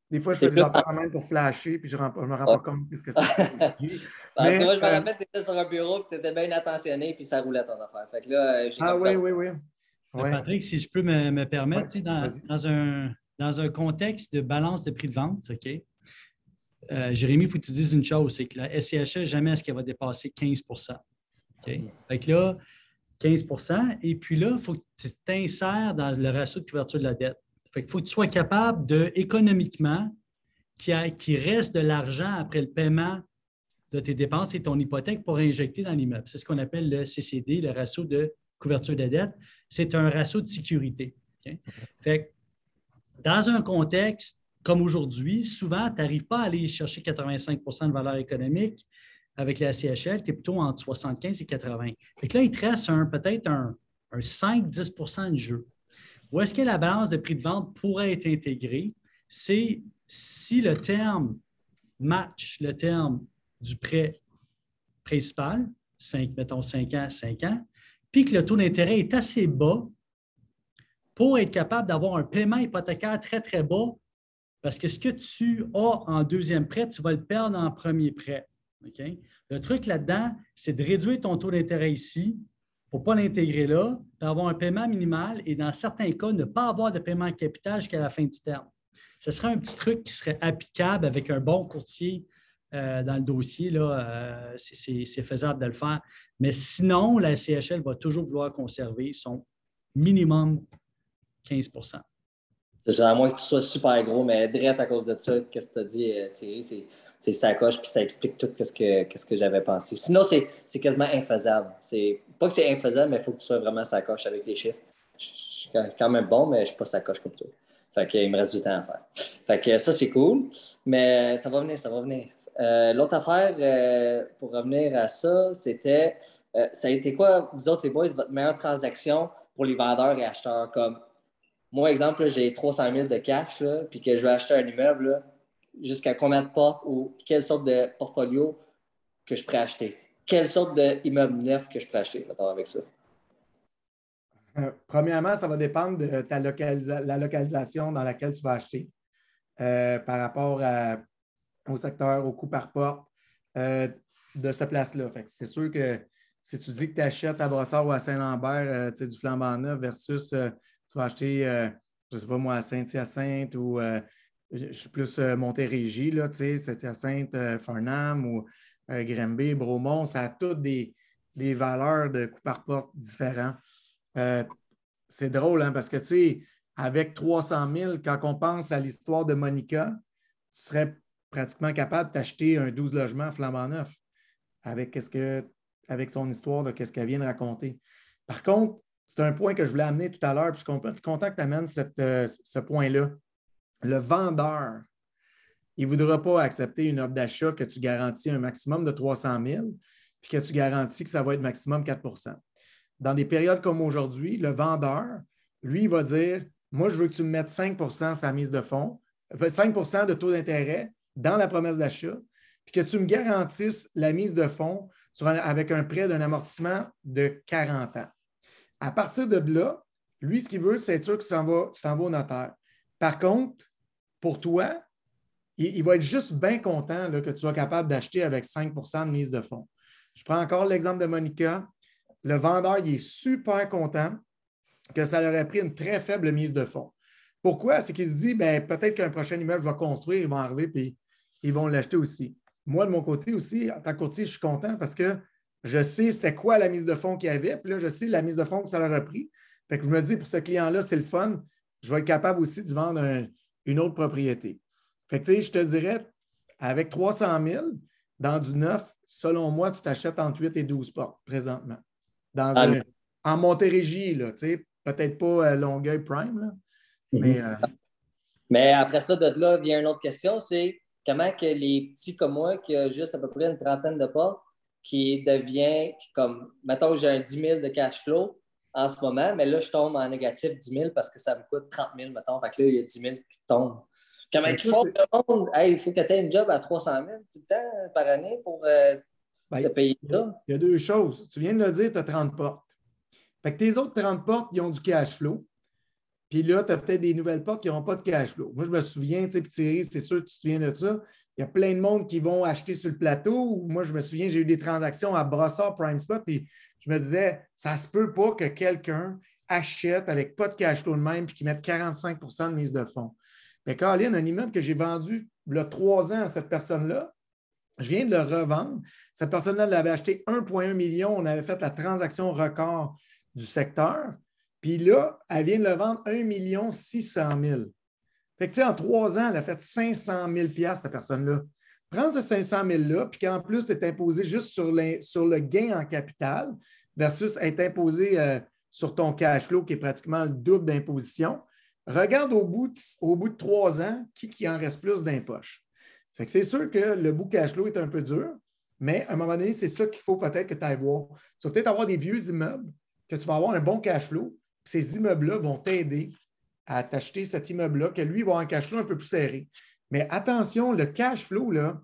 Des fois, je fais des affaires même pour flasher, puis je ne me rends pas compte de ce que c'est. Parce que moi, je me euh, rappelle, tu étais sur un bureau, tu étais bien attentionné, puis ça roulait ton affaire. Fait que là, euh, ah oui, oui, oui. Patrick, si je peux me, permettre, dans, un, dans un contexte de balance de prix de vente, OK? Euh, Jérémy, il faut que tu dises une chose, c'est que la SCHL, jamais est-ce qu'elle va dépasser 15 OK? Fait que là, 15% et puis là, il faut que tu t'insères dans le ratio de couverture de la dette. Fait qu'il faut que tu sois capable de, économiquement, qu'il reste de l'argent après le paiement de tes dépenses et ton hypothèque pour injecter dans l'immeuble. C'est ce qu'on appelle le CCD, le ratio de couverture de dette, c'est un ratio de sécurité. Fait dans un contexte comme aujourd'hui, souvent, tu n'arrives pas à aller chercher 85% de valeur économique avec la CHL, tu es plutôt entre 75 et 80. Fait là, il te reste peut-être un, 5-10% de jeu. Où est-ce que la balance de prix de vente pourrait être intégrée? C'est si le terme match le terme du prêt principal, 5, mettons 5 ans, 5 ans, puis que le taux d'intérêt est assez bas pour être capable d'avoir un paiement hypothécaire très, très bas, parce que ce que tu as en deuxième prêt, tu vas le perdre en premier prêt. Le truc là-dedans, c'est de réduire ton taux d'intérêt ici pour ne pas l'intégrer là, d'avoir un paiement minimal et dans certains cas, ne pas avoir de paiement capital jusqu'à la fin du terme. Ce serait un petit truc qui serait applicable avec un bon courtier euh, dans le dossier, là, euh, c'est faisable de le faire. Mais sinon, la CHL va toujours vouloir conserver son minimum 15 C'est C'est à moins que tu sois super gros, mais direct à cause de ça, qu'est-ce que tu as dit, euh, Thierry, c'est c'est sacoche, puis ça explique tout ce que, que j'avais pensé. Sinon, c'est quasiment infaisable. Pas que c'est infaisable, mais il faut que tu sois vraiment sacoche avec les chiffres. Je, suis quand même bon, mais je suis pas sacoche comme toi. Fait qu'il me reste du temps à faire. Fait que ça, c'est cool, mais ça va venir, ça va venir. Euh, l'autre affaire, euh, pour revenir à ça, c'était, euh, ça a été quoi, vous autres les boys, votre meilleure transaction pour les vendeurs et acheteurs? Comme, moi, exemple, j'ai 300 000 de cash, puis que je veux acheter un immeuble, jusqu'à combien de portes ou quelle sorte de portfolio que je pourrais acheter? Quelle sorte d'immeuble neuf que je pourrais acheter, avec ça? Premièrement, ça va dépendre de ta la localisation dans laquelle tu vas acheter par rapport au secteur, au coût par porte euh, de cette place-là. C'est sûr que si tu dis que tu achètes à Brossard ou à Saint-Lambert du flambant neuf versus tu vas acheter, je ne sais pas moi, à Saint-Hyacinthe ou je suis plus euh, Montérégie, là, Saint-Hyacinthe, euh, Farnham ou euh, Grimby, Bromont, ça a toutes des, valeurs de coût par porte différents. c'est drôle, hein, parce que, tu sais, avec 300 000, quand on pense à l'histoire de Monica, tu serais pratiquement capable d'acheter un 12 logements flambant neuf avec, -ce que, avec son histoire de ce qu'elle vient de raconter. Par contre, c'est un point que je voulais amener tout à l'heure, puis je suis content que tu amènes ce point-là le vendeur, il ne voudra pas accepter une offre d'achat que tu garantis un maximum de 300 000 puis que tu garantis que ça va être maximum 4% Dans des périodes comme aujourd'hui, le vendeur, lui, il va dire Moi, je veux que tu me mettes 5 sa mise de fonds, 5 euh, de taux d'intérêt dans la promesse d'achat, puis que tu me garantisses la mise de fonds avec un prêt d'un amortissement de 40 ans. À partir de là, lui, ce qu'il veut, c'est sûr que tu t'en vas au notaire. Par contre, pour toi, il, va être juste bien content que tu sois capable d'acheter avec 5% de mise de fonds. Je prends encore l'exemple de Monica. Le vendeur, il est super content que ça leur ait pris une très faible mise de fonds. Pourquoi? C'est qu'il se dit, ben, peut-être qu'un prochain immeuble va construire, ils vont arriver et ils vont l'acheter aussi. Moi, de mon côté aussi, en tant que courtier, je suis content parce que je sais c'était quoi la mise de fonds qu'il y avait, puis là, je sais la mise de fonds que ça leur a pris. Fait que je me dis, pour ce client-là, c'est le fun je vais être capable aussi de vendre une autre propriété. Fait que, je te dirais, avec 300 000, dans du neuf, selon moi, tu t'achètes entre 8 et 12 portes présentement. Dans ah, en Montérégie, là, peut-être pas euh, Longueuil Prime, là. Mais, euh, mais après ça, de là vient une autre question, c'est comment que les petits comme moi, qui ont juste à peu près une trentaine de portes, qui devient comme, mettons, j'ai un 10 000 de cash flow, en ce moment, mais là, je tombe en négatif 10 000 parce que ça me coûte 30 000, mettons. Fait que là, il y a 10 000 qui tombent. Comment il faut le monde? il faut que tu aies une job à 300 000 tout le temps par année pour euh, ben, te payer ça. Il y a deux choses. Tu viens de le dire, tu as 30 portes. Fait que tes autres 30 portes, ils ont du cash flow. Puis là, tu as peut-être des nouvelles portes qui n'ont pas de cash flow. Moi, je me souviens, tu sais, Thierry, c'est sûr tu te souviens de ça. Il y a plein de monde qui vont acheter sur le plateau. Moi, je me souviens, j'ai eu des transactions à Brossard Prime Spot, puis je me disais, ça se peut pas que quelqu'un achète avec pas de cash flow de même puis qu'il mette 45% de mise de fonds. Mais Caroline, un immeuble que j'ai vendu il y a trois ans à cette personne-là, je viens de le revendre. Cette personne-là l'avait acheté 1,1 million. On avait fait la transaction record du secteur. Puis là, elle vient de le vendre 1 million 600 000. Fait que, en trois ans, elle a fait 500 000 cette personne-là. Prends ce 500 000-là, puis qu'en plus, tu es imposé juste sur, sur, le gain en capital versus être imposé euh, sur ton cash flow, qui est pratiquement le double d'imposition. Regarde au bout, de, au bout de trois ans qui, qui en reste plus d'impoche. C'est sûr que le bout cash flow est un peu dur, mais à un moment donné, c'est ça qu'il faut peut-être que tu ailles voir. Tu vas peut-être avoir des vieux immeubles, que tu vas avoir un bon cash flow. Ces immeubles-là vont t'aider à t'acheter cet immeuble-là, que lui va avoir un cash flow un peu plus serré. Mais attention, le cash flow, là,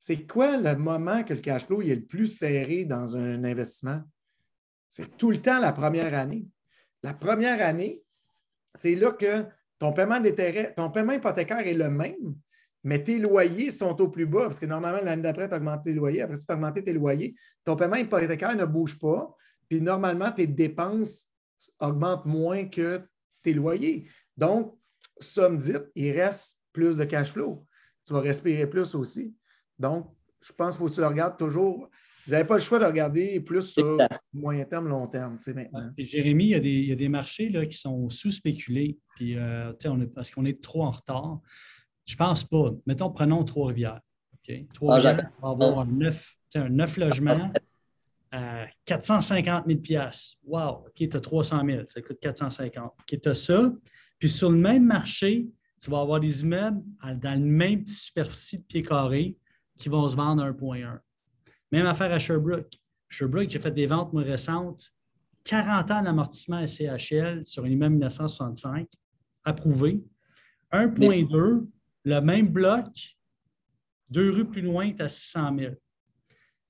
c'est quoi le moment que le cash flow est le plus serré dans un investissement? C'est tout le temps la première année. La première année, c'est là que ton paiement d'intérêt, ton paiement hypothécaire est le même, mais tes loyers sont au plus bas, parce que normalement, l'année d'après, tu augmenté tes loyers. Après, si tu as augmenté tes loyers, ton paiement hypothécaire ne bouge pas, puis normalement, tes dépenses augmentent moins que tes loyers. Donc, somme dite, il reste plus de cash flow. Tu vas respirer plus aussi. Donc, je pense qu'il faut que tu le regardes toujours vous n'avez pas le choix de regarder plus sur moyen terme, long terme, maintenant. Jérémy, il y, a des, marchés là, qui sont sous-spéculés, puis euh, parce qu'on est trop en retard? Je ne pense pas. Mettons, prenons Trois-Rivières. Trois-Rivières ah, va avoir un neuf, un neuf logements à 450 000 Wow! OK, tu as 300 000, ça coûte 450 OK, tu as ça. Puis sur le même marché, tu vas avoir des immeubles dans le même superficie de pieds carrés qui vont se vendre à 1,1. Même affaire à Sherbrooke. Sherbrooke, j'ai fait des ventes récentes. 40 ans d'amortissement SCHL sur un immeuble 1965, approuvé. 1,2, le même bloc, deux rues plus loin, tu as 600 000.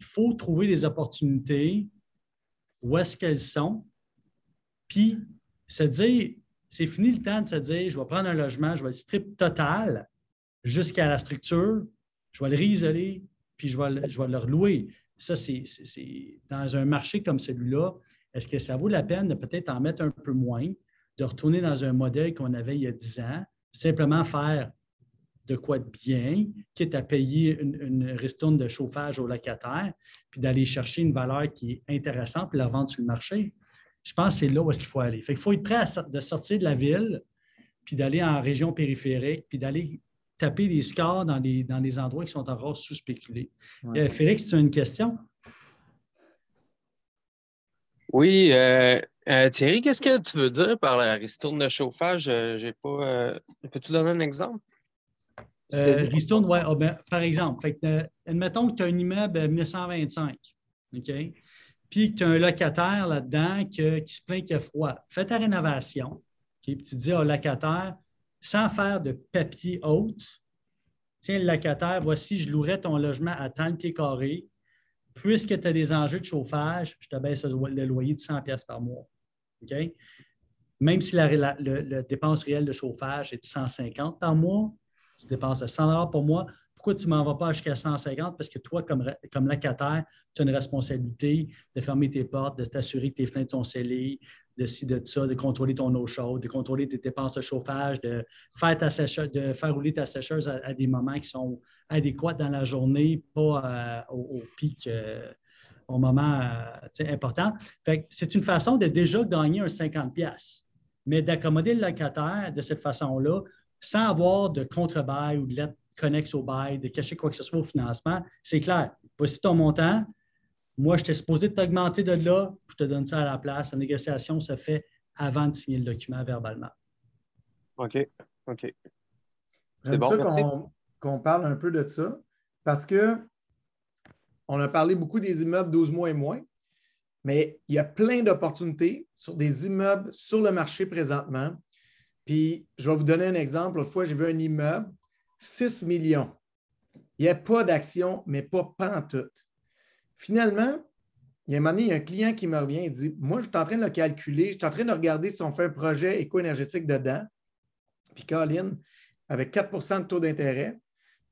Il faut trouver des opportunités, où est-ce qu'elles sont, puis se dire, c'est fini le temps de se dire, je vais prendre un logement, je vais le strip total jusqu'à la structure, je vais le réisoler, puis je vais, le, je vais le relouer. Ça, c'est dans un marché comme celui-là, est-ce que ça vaut la peine de peut-être en mettre un peu moins, de retourner dans un modèle qu'on avait il y a 10 ans, simplement faire de quoi de bien, quitte à payer une, une ristourne de chauffage au locataire, puis d'aller chercher une valeur qui est intéressante, puis la revendre sur le marché. Je pense que c'est là où est-ce qu'il faut aller. il faut être prêt à de sortir de la ville, puis d'aller en région périphérique, puis d'aller taper des scores dans les, dans les endroits qui sont encore sous-spéculés. Euh, Félix, tu as une question? Oui. Euh, euh, Thierry, qu'est-ce que tu veux dire par la ristourne de chauffage? J'ai pas. Peux-tu donner un exemple? Ristourne, oui. Ah, ben, par exemple, admettons que tu as un immeuble 1925, OK? Puis que tu as un locataire là-dedans qui se plaint qu'il a froid. Fais ta rénovation. Puis tu dis au locataire, sans faire de papier haute. Tiens, le locataire, voici, je louerai ton logement à tant de pieds carrés. Puisque tu as des enjeux de chauffage, je te baisse le loyer de 100 pièces par mois. OK? Même si la, dépense réelle de chauffage est de 150 par mois, tu dépenses 100 par mois, pourquoi tu ne m'en vas pas jusqu'à 150? Parce que toi, comme, comme locataire, tu as une responsabilité de fermer tes portes, de t'assurer que tes fenêtres sont scellées, de ci, de ça, de contrôler ton eau chaude, de contrôler tes dépenses de chauffage, de faire, ta de faire rouler ta sécheuse à, des moments qui sont adéquats dans la journée, pas euh, au, pic, euh, au moment euh, important. c'est une façon de déjà gagner un 50$, mais d'accommoder le locataire de cette façon-là sans avoir de contre-bail ou de lettre connexe au bail, de cacher quoi que ce soit au financement. C'est clair. Voici ton montant moi, je t'ai supposé t'augmenter de là, je te donne ça à la place. La négociation se fait avant de signer le document verbalement. OK. OK. C'est bon, ça qu'on parle un peu de ça parce que on a parlé beaucoup des immeubles 12 mois et moins, mais il y a plein d'opportunités sur des immeubles sur le marché présentement. Puis, je vais vous donner un exemple. L'autre fois, j'ai vu un immeuble, 6 millions. Il n'y a pas d'action, mais pas pantoute. Finalement, il y a un moment donné, il y a un client qui me revient et dit Moi, je suis en train de le calculer, je suis en train de regarder si on fait un projet éco-énergétique dedans. Puis, Caroline, avec 4% de taux d'intérêt,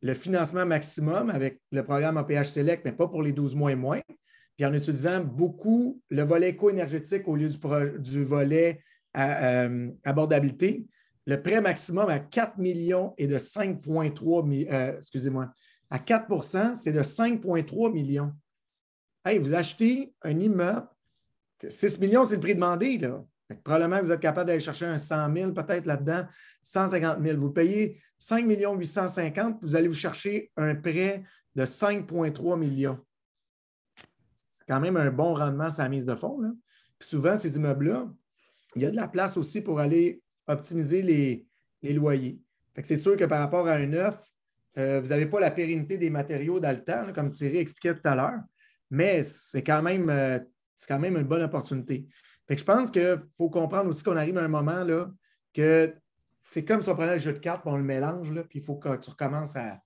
le financement maximum avec le programme APH Select, mais pas pour les 12 mois et moins. Puis en utilisant beaucoup le volet éco-énergétique au lieu du, volet euh, abordabilité, le prêt maximum à 4 millions est de 5,3 millions. Euh, excusez-moi. À 4 c'est de 5,3 millions. Hey, vous achetez un immeuble, 6 millions, c'est le prix demandé. Là. probablement, vous êtes capable d'aller chercher un 100 000, peut-être là-dedans, 150 000. Vous payez 5 850 vous allez vous chercher un prêt de 5,3 millions. C'est quand même un bon rendement la mise de fonds. souvent, ces immeubles-là, il y a de la place aussi pour aller optimiser les, loyers. c'est sûr que par rapport à un neuf, euh, vous n'avez pas la pérennité des matériaux dans le temps, comme Thierry expliquait tout à l'heure mais c'est quand, même, euh, quand même une bonne opportunité. je pense qu'il faut comprendre aussi qu'on arrive à un moment là, que c'est comme si on prenait le jeu de cartes on le mélange, puis il faut que tu recommences à,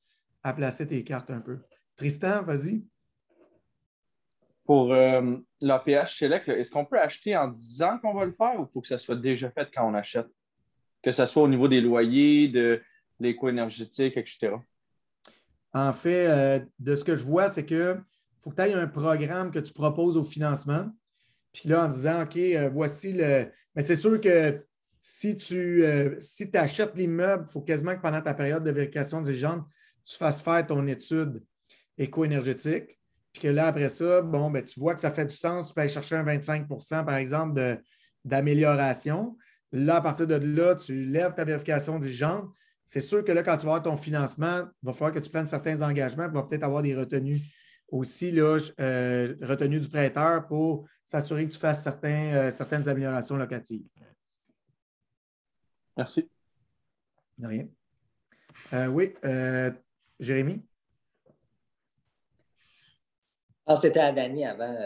placer tes cartes un peu. Tristan, vas-y. Pour euh, l'APH Select, est-ce qu'on peut acheter en disant qu'on va le faire ou faut que ça soit déjà fait quand on achète? Que ce soit au niveau des loyers, de l'éco-énergétique, etc. En fait, euh, de ce que je vois, c'est que faut que tu aies un programme que tu proposes au financement. Puis là, en disant, OK, euh, voici le. Mais c'est sûr que si tu euh, si achètes l'immeuble, il faut quasiment que pendant ta période de vérification gens, tu fasses faire ton étude éco-énergétique. Puis que là, après ça, bon, ben, tu vois que ça fait du sens, tu peux aller chercher un 25 par exemple, d'amélioration. Là, à partir de là, tu lèves ta vérification diligente. C'est sûr que là, quand tu vas avoir ton financement, il va falloir que tu prennes certains engagements, tu vas peut-être avoir des retenues aussi, là, euh, retenues du prêteur pour s'assurer que tu fasses certains, euh, certaines améliorations locatives. Merci. De rien. Euh, oui, Jérémy? Ah, c'était à Dany avant.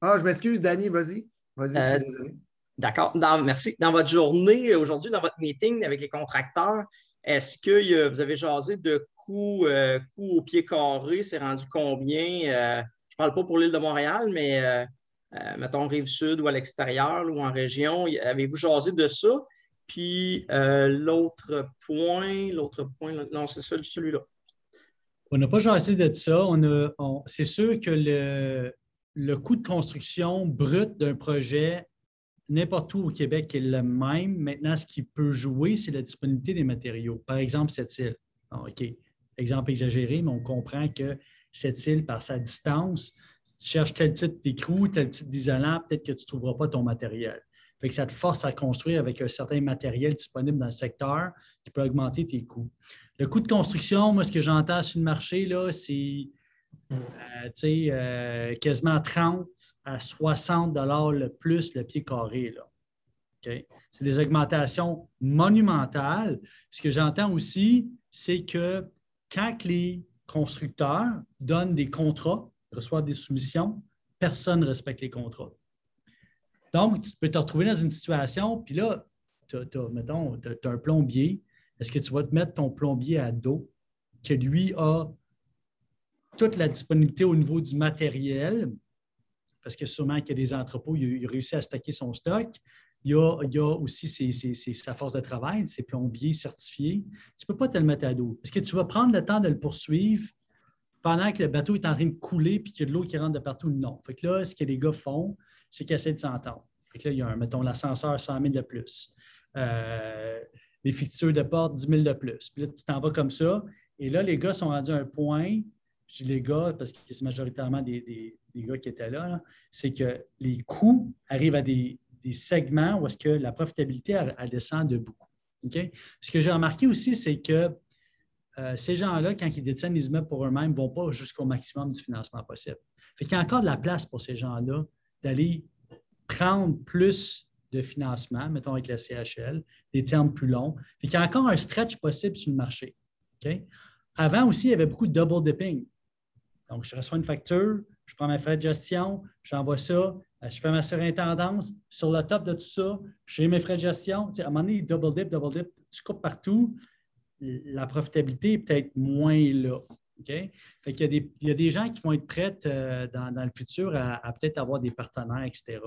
ah, je m'excuse, Dany, vas-y. Vas-y, je suis désolé. D'accord. merci. Dans votre journée, aujourd'hui, dans votre meeting avec les contracteurs, est-ce que vous avez jasé de coûts, euh, au pied carré? C'est rendu combien? Euh, je ne parle pas pour l'île de Montréal, mais euh, mettons Rive-Sud ou à l'extérieur ou en région. Avez-vous jasé de ça? Puis l'autre point, l'autre point, non, c'est celui-là. On n'a pas jasé de ça. c'est sûr que le, coût de construction brut d'un projet n'importe où au Québec est le même. Maintenant, ce qui peut jouer, c'est la disponibilité des matériaux. Par exemple, cette île. Ah, OK, exemple exagéré, mais on comprend que cette île, par sa distance, si tu cherches tel type d'écrou, tel type d'isolant, peut-être que tu ne trouveras pas ton matériel. Fait que ça te force à construire avec un certain matériel disponible dans le secteur qui peut augmenter tes coûts. Le coût de construction, moi, ce que j'entends sur le marché, là, c'est euh, euh, quasiment 30 à 60 le plus le pied carré. C'est des augmentations monumentales. Ce que j'entends aussi, c'est que quand les constructeurs donnent des contrats, reçoivent des soumissions, personne ne respecte les contrats. Donc, tu peux te retrouver dans une situation, puis là, tu mettons, tu as un plombier. Est-ce que tu vas te mettre ton plombier à dos que lui a toute la disponibilité au niveau du matériel, parce que sûrement qu'il y a des entrepôts, il a, à stocker son stock. Il y a, aussi sa force de travail, ses plombiers certifiés. Tu ne peux pas te le mettre à dos. Est-ce que tu vas prendre le temps de le poursuivre pendant que le bateau est en train de couler et qu'il y a de l'eau qui rentre de partout? Non. Fait que là, ce que les gars font, c'est qu'ils essaient de s'entendre. Fait que là, il y a, un, mettons, l'ascenseur 100 000 de plus. Euh, les fixtures de porte 10 000 de plus. Puis là, tu t'en vas comme ça. Et là, les gars sont rendus à un point je dis les gars parce que c'est majoritairement des, gars qui étaient là, c'est que les coûts arrivent à des, segments où est-ce que la profitabilité elle, descend de beaucoup. Ce que j'ai remarqué aussi, c'est que euh, ces gens-là, quand ils détiennent les immeubles pour eux-mêmes, ne vont pas jusqu'au maximum du financement possible. Fait qu'il y a encore de la place pour ces gens-là d'aller prendre plus de financement, mettons avec la CHL, des termes plus longs. Fait qu'il y a encore un stretch possible sur le marché. Avant aussi, il y avait beaucoup de double dipping. Donc, je reçois une facture, je prends mes frais de gestion, j'envoie ça, euh, je fais ma surintendance. Sur le top de tout ça, j'ai mes frais de gestion. à un moment donné, double dip, double dip, tu coupes partout. La profitabilité est peut-être moins là. Fait il, y a des, il, y a des, gens qui vont être prêts euh, dans, le futur à, peut-être avoir des partenaires, etc.,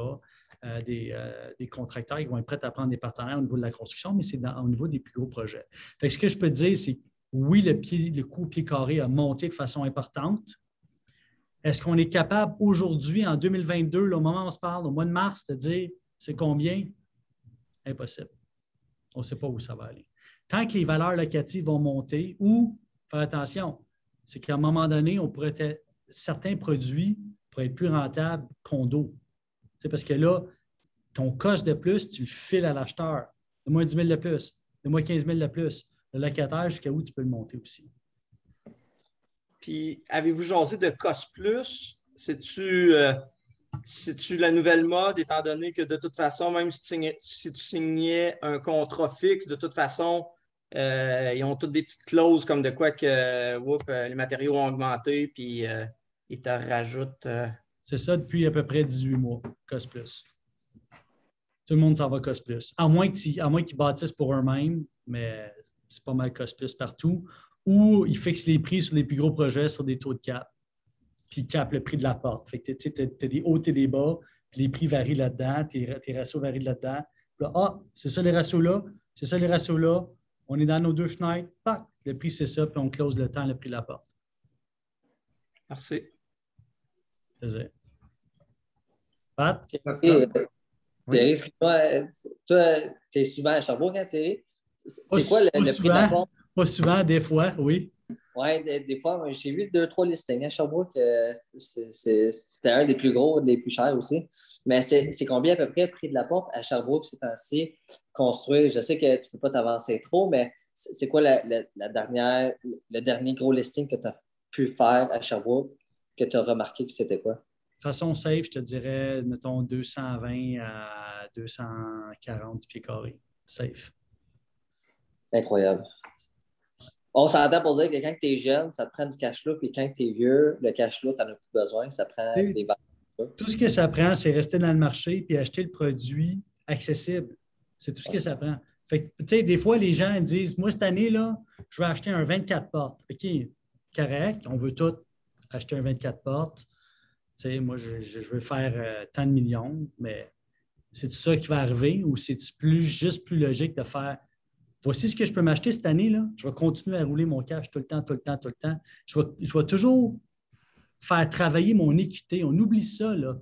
euh, des, contracteurs qui vont être prêts à prendre des partenaires au niveau de la construction, mais c'est au niveau des plus gros projets. Ce que je peux te dire, c'est oui, le, pied, le coût pied carré a monté de façon importante, est-ce qu'on est capable aujourd'hui, en 2022, au moment où on se parle, au mois de mars, de dire c'est combien? Impossible. On ne sait pas où ça va aller. Tant que les valeurs locatives vont monter ou, faire attention, c'est qu'à un moment donné, on pourrait certains produits pourraient être plus rentables condo. C'est parce que là, ton cost de plus, tu le files à l'acheteur. De moins 10 000 de plus, de moins 15 000 de plus. Le locataire, jusqu'à où tu peux le monter aussi. Puis, avez-vous jasé de COS Plus? C'est-tu euh, la nouvelle mode, étant donné que de toute façon, même si tu signais, un contrat fixe, de toute façon, euh, ils ont toutes des petites clauses comme de quoi que euh, les matériaux ont augmenté, puis ils te rajoutent. C'est ça depuis à peu près 18 mois, COS Plus. Tout le monde s'en va COS Plus. À moins qu'ils bâtissent pour eux-mêmes, mais c'est pas mal COS Plus partout ou ils fixent les prix sur les plus gros projets sur des taux de cap, puis ils capent le prix de la porte. Fait que tu as, des hauts et des bas, puis les prix varient là-dedans, tes, ratios varient là-dedans. Là, ah, c'est ça les ratios-là, c'est ça les ratios-là, on est dans nos deux fenêtres, le prix c'est ça, puis on close le temps, le prix de la porte. Merci. Plaisir. Pat? Thierry, toi, tu es souvent à Sherbrooke, hein, Thierry? C'est quoi le, prix de la porte? Pas souvent, des fois, oui. Oui, des, fois, j'ai vu deux, trois listings à Sherbrooke. C'était un des plus gros, des plus chers aussi. Mais c'est combien à peu près le prix de la porte à Sherbrooke ces temps-ci construire? Je sais que tu ne peux pas t'avancer trop, mais c'est quoi la, dernière, le dernier gros listing que tu as pu faire à Sherbrooke que tu as remarqué que c'était quoi? De façon safe, je te dirais, mettons, 220 à 240 pieds carrés. Safe. Incroyable. On s'entend pour dire que quand tu es jeune, ça te prend du cash flow, puis quand tu es vieux, le cash flow, tu n'en as plus besoin, ça prend des Tout ce que ça prend, c'est rester dans le marché puis acheter le produit accessible. C'est tout ce que ça prend. Fait tu sais, des fois, les gens disent Moi, cette année, là, je vais acheter un 24 portes. OK, correct, on veut tout acheter un 24 portes. Moi, je, veux faire euh, tant de millions, mais c'est ça qui va arriver ou c'est plus juste plus logique de faire voici ce que je peux m'acheter cette année, là. je vais continuer à rouler mon cash tout le temps, tout le temps, tout le temps. Je vais, toujours faire travailler mon équité. On oublie ça. Il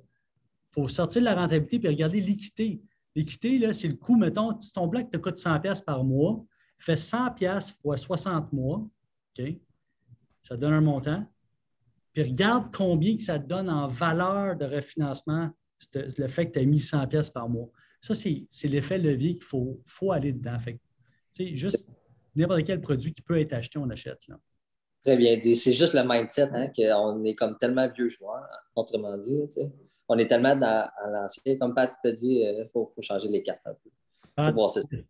faut sortir de la rentabilité et regarder l'équité. L'équité, c'est le coût, mettons, si ton bloc te coûte 100$ par mois, fais 100$ fois 60 mois? Ça donne un montant. Puis regarde combien que ça te donne en valeur de refinancement, le fait que tu as mis 100$ par mois. Ça, c'est l'effet levier qu'il faut, faut aller dedans. Fait sais, juste n'importe quel produit qui peut être acheté, on achète. Là. Très bien dit. C'est juste le mindset, hein, qu'on est comme tellement vieux joueur, autrement dit. On est tellement dans, l'ancien. Comme Pat t'a dit, il euh, faut, changer les cartes un peu.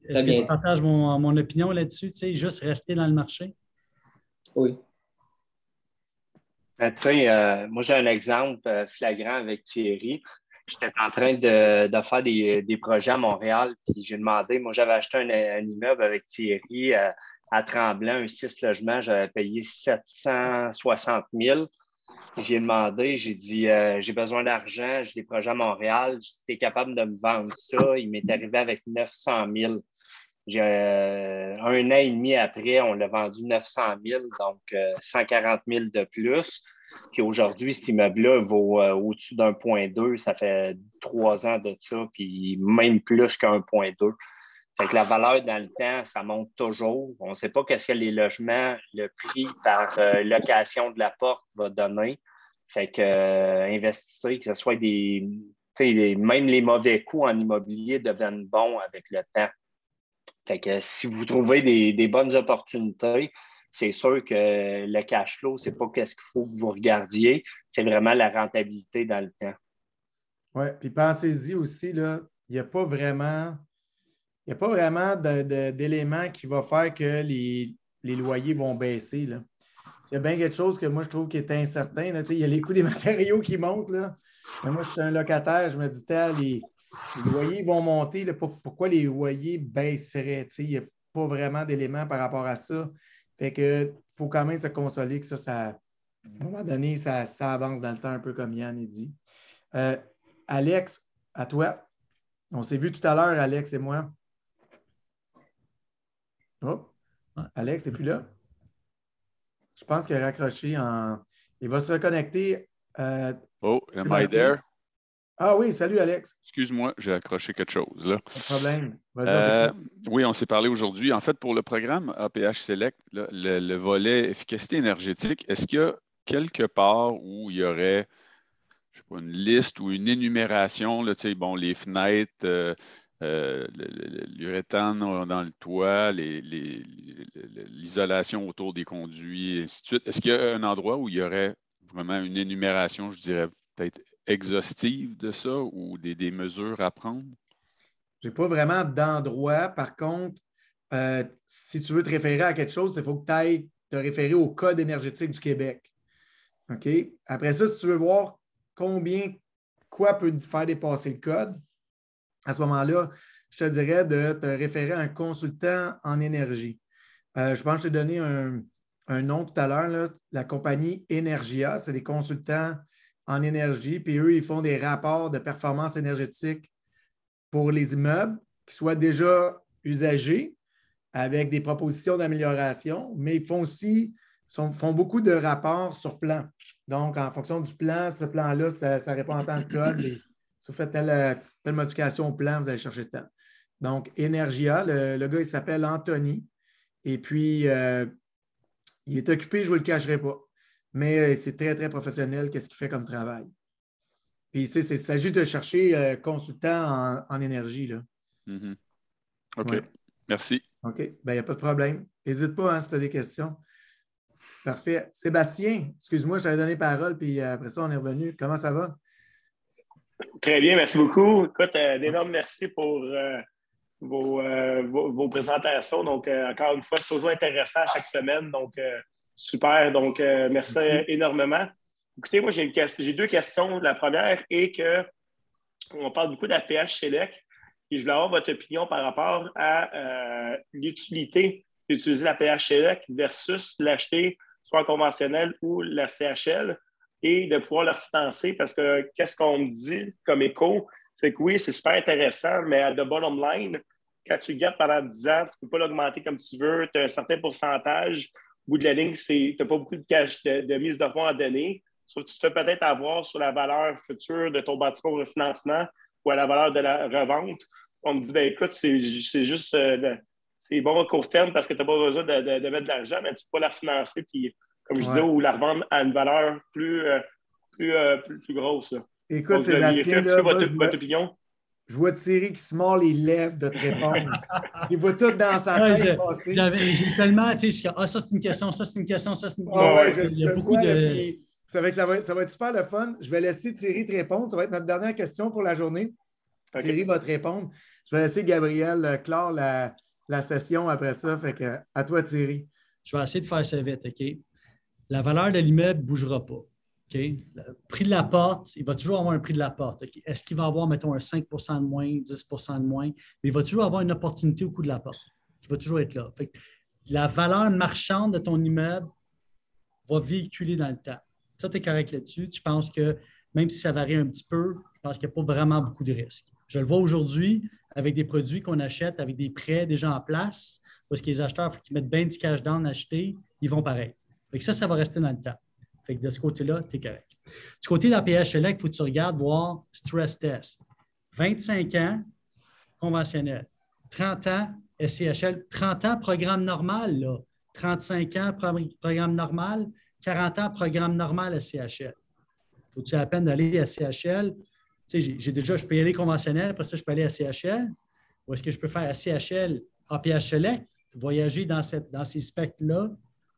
Est-ce que tu partages mon, mon opinion là-dessus? Juste rester dans le marché? Oui. Ben, euh, moi, j'ai un exemple euh, flagrant avec Thierry j'étais en train de, faire des, projets à Montréal, puis j'ai demandé, moi j'avais acheté un, immeuble avec Thierry euh, à, Tremblant, un 6 logements, j'avais payé 760 000. J'ai demandé, j'ai dit, euh, j'ai besoin d'argent, j'ai des projets à Montréal, si tu es capable de me vendre ça, il m'est arrivé avec 900 000. Euh, un an et demi après, on l'a vendu 900 000, donc 140 000 de plus. Puis aujourd'hui, cet immeuble-là vaut euh, au-dessus d'un point deux. Ça fait trois ans de ça, puis même plus qu'un point deux. Fait que la valeur dans le temps, ça monte toujours. On ne sait pas qu'est-ce que les logements, le prix par euh, location de la porte va donner. Fait que euh, investissez, que ce soit des. même les mauvais coûts en immobilier deviennent bons avec le temps. Fait que si vous trouvez des bonnes opportunités, c'est sûr que le cash flow, ce n'est pas qu'est-ce qu'il faut que vous regardiez, c'est vraiment la rentabilité dans le temps. Oui, puis pensez-y aussi, il n'y a pas vraiment, il a pas vraiment d'éléments qui vont faire que les, loyers vont baisser. C'est bien quelque chose que moi, je trouve qui est incertain. Il y a les coûts des matériaux qui montent. Là. Mais moi, je suis un locataire, je me dis, les, les loyers vont monter. pourquoi les loyers baisseraient? Il n'y a pas vraiment d'éléments par rapport à ça. Fait que faut quand même se consoler que ça, ça à un moment donné, ça, avance dans le temps, un peu comme Yann a dit. Euh, Alex, à toi. On s'est vu tout à l'heure, Alex et moi. Oh, Alex, t'es plus là? Je pense qu'il a raccroché en. Il va se reconnecter. Euh, oh, am I there? Ah oui, salut Alex. Excuse-moi, j'ai accroché quelque chose là. Pas de problème. Euh, oui, on s'est parlé aujourd'hui. En fait, pour le programme APH Select, le, volet efficacité énergétique, est-ce qu'il y a quelque part où il y aurait je sais pas, une liste ou une énumération, là, bon, les fenêtres, euh, euh, l'uréthane dans le toit, l'isolation autour des conduits, et ainsi de suite. Est-ce qu'il y a un endroit où il y aurait vraiment une énumération, je dirais, peut-être exhaustive de ça ou des, mesures à prendre? Je n'ai pas vraiment d'endroit. Par contre, euh, si tu veux te référer à quelque chose, il faut que tu ailles te référer au Code énergétique du Québec. OK? Après ça, si tu veux voir combien, quoi peut faire dépasser le code, à ce moment-là, je te dirais de te référer à un consultant en énergie. Euh, je pense que je t'ai donné un, un, nom tout à l'heure, la compagnie Energia. C'est des consultants en énergie, puis eux, ils font des rapports de performance énergétique pour les immeubles qui soient déjà usagés avec des propositions d'amélioration, mais ils font aussi font beaucoup de rapports sur plan. Donc, en fonction du plan, ce plan-là, ça, répond en tant que code. si vous faites telle, modification au plan, vous allez chercher temps. Donc, Energia, le, gars, il s'appelle Anthony. Et puis, euh, il est occupé, je ne vous le cacherai pas. Mais euh, c'est très, très professionnel, qu'est-ce qu'il fait comme travail. Puis, tu sais, il s'agit de chercher euh, consultant en, énergie. Là. Mm-hmm. OK. Merci. OK. Ben, il n'y a pas de problème. N'hésite pas hein, si tu as des questions. Parfait. Sébastien, excuse-moi, je t'avais donné parole, puis euh, après ça, on est revenu. Comment ça va? Très bien, merci beaucoup. Écoute, un énorme merci pour vos, présentations. Donc, encore une fois, c'est toujours intéressant chaque semaine. Donc, super. Donc, merci, énormément. Écoutez, moi, j'ai, deux questions. La première est que on parle beaucoup d'APH Select et je voulais avoir votre opinion par rapport à euh, l'utilité d'utiliser l'APH Select versus l'acheter soit en conventionnel ou la CHL et de pouvoir le financer parce que qu'est-ce qu'on me dit comme écho? C'est que oui, c'est super intéressant, mais à the bottom line, quand tu gardes pendant 10 ans, tu ne peux pas l'augmenter comme tu veux, tu as un certain pourcentage. Au bout de la ligne, tu n'as pas beaucoup de cash de, de mise de fonds à donner tu te fais peut-être avoir sur la valeur future de ton bâtiment au refinancement ou à la valeur de la revente. On me dit, ben, écoute, c'est juste euh, c'est bon à court terme parce que tu n'as pas besoin de, mettre de l'argent, mais tu peux pas la financer, puis, comme je disais, ou la revendre à une valeur plus, euh, euh, plus, plus, grosse. Écoute, c'est votre, votre opinion. Je vois Thierry qui se mord les lèvres de te répondre. Il voit tout dans sa tête passer. J'ai tellement, tu sais, ah, ça c'est une question, ça c'est une question, ça c'est une question. il y a beaucoup de. Ça va, être, ça, va être, super le fun. Je vais laisser Thierry te répondre. Ça va être notre dernière question pour la journée. Thierry va te répondre. Je vais laisser Gabriel euh, clore la, session après ça. Fait que, à toi, Thierry. Je vais essayer de faire ça vite, OK? La valeur de l'immeuble ne bougera pas. Le prix de la porte, il va toujours avoir un prix de la porte. Est-ce qu'il va avoir, mettons, un 5% de moins, 10% de moins? Mais il va toujours avoir une opportunité au coût de la porte. Il va toujours être là. la valeur marchande de ton immeuble va véhiculer dans le temps. Ça, tu es correct là-dessus. Tu penses que même si ça varie un petit peu, je pense qu'il n'y a pas vraiment beaucoup de risques. Je le vois aujourd'hui avec des produits qu'on achète avec des prêts déjà en place, parce que les acheteurs, il faut qu'ils mettent bien du cash down acheter, ils vont pareil. Fait ça, ça va rester dans le temps. Fait de ce côté-là, tu es correct. Du côté de la PHLEC, il faut que tu regardes voir stress test. 25 ans, conventionnel. 30 ans, SCHL. 30 ans, programme normal. Là. 35 ans, programme normal. 40 ans, programme normal à CHL. Faut-il la peine d'aller à CHL? Tu sais, j'ai déjà, je peux y aller conventionnel, après ça, je peux aller à CHL. Ou est-ce que je peux faire à CHL, APHL, voyager dans, cette, dans ces spectres-là?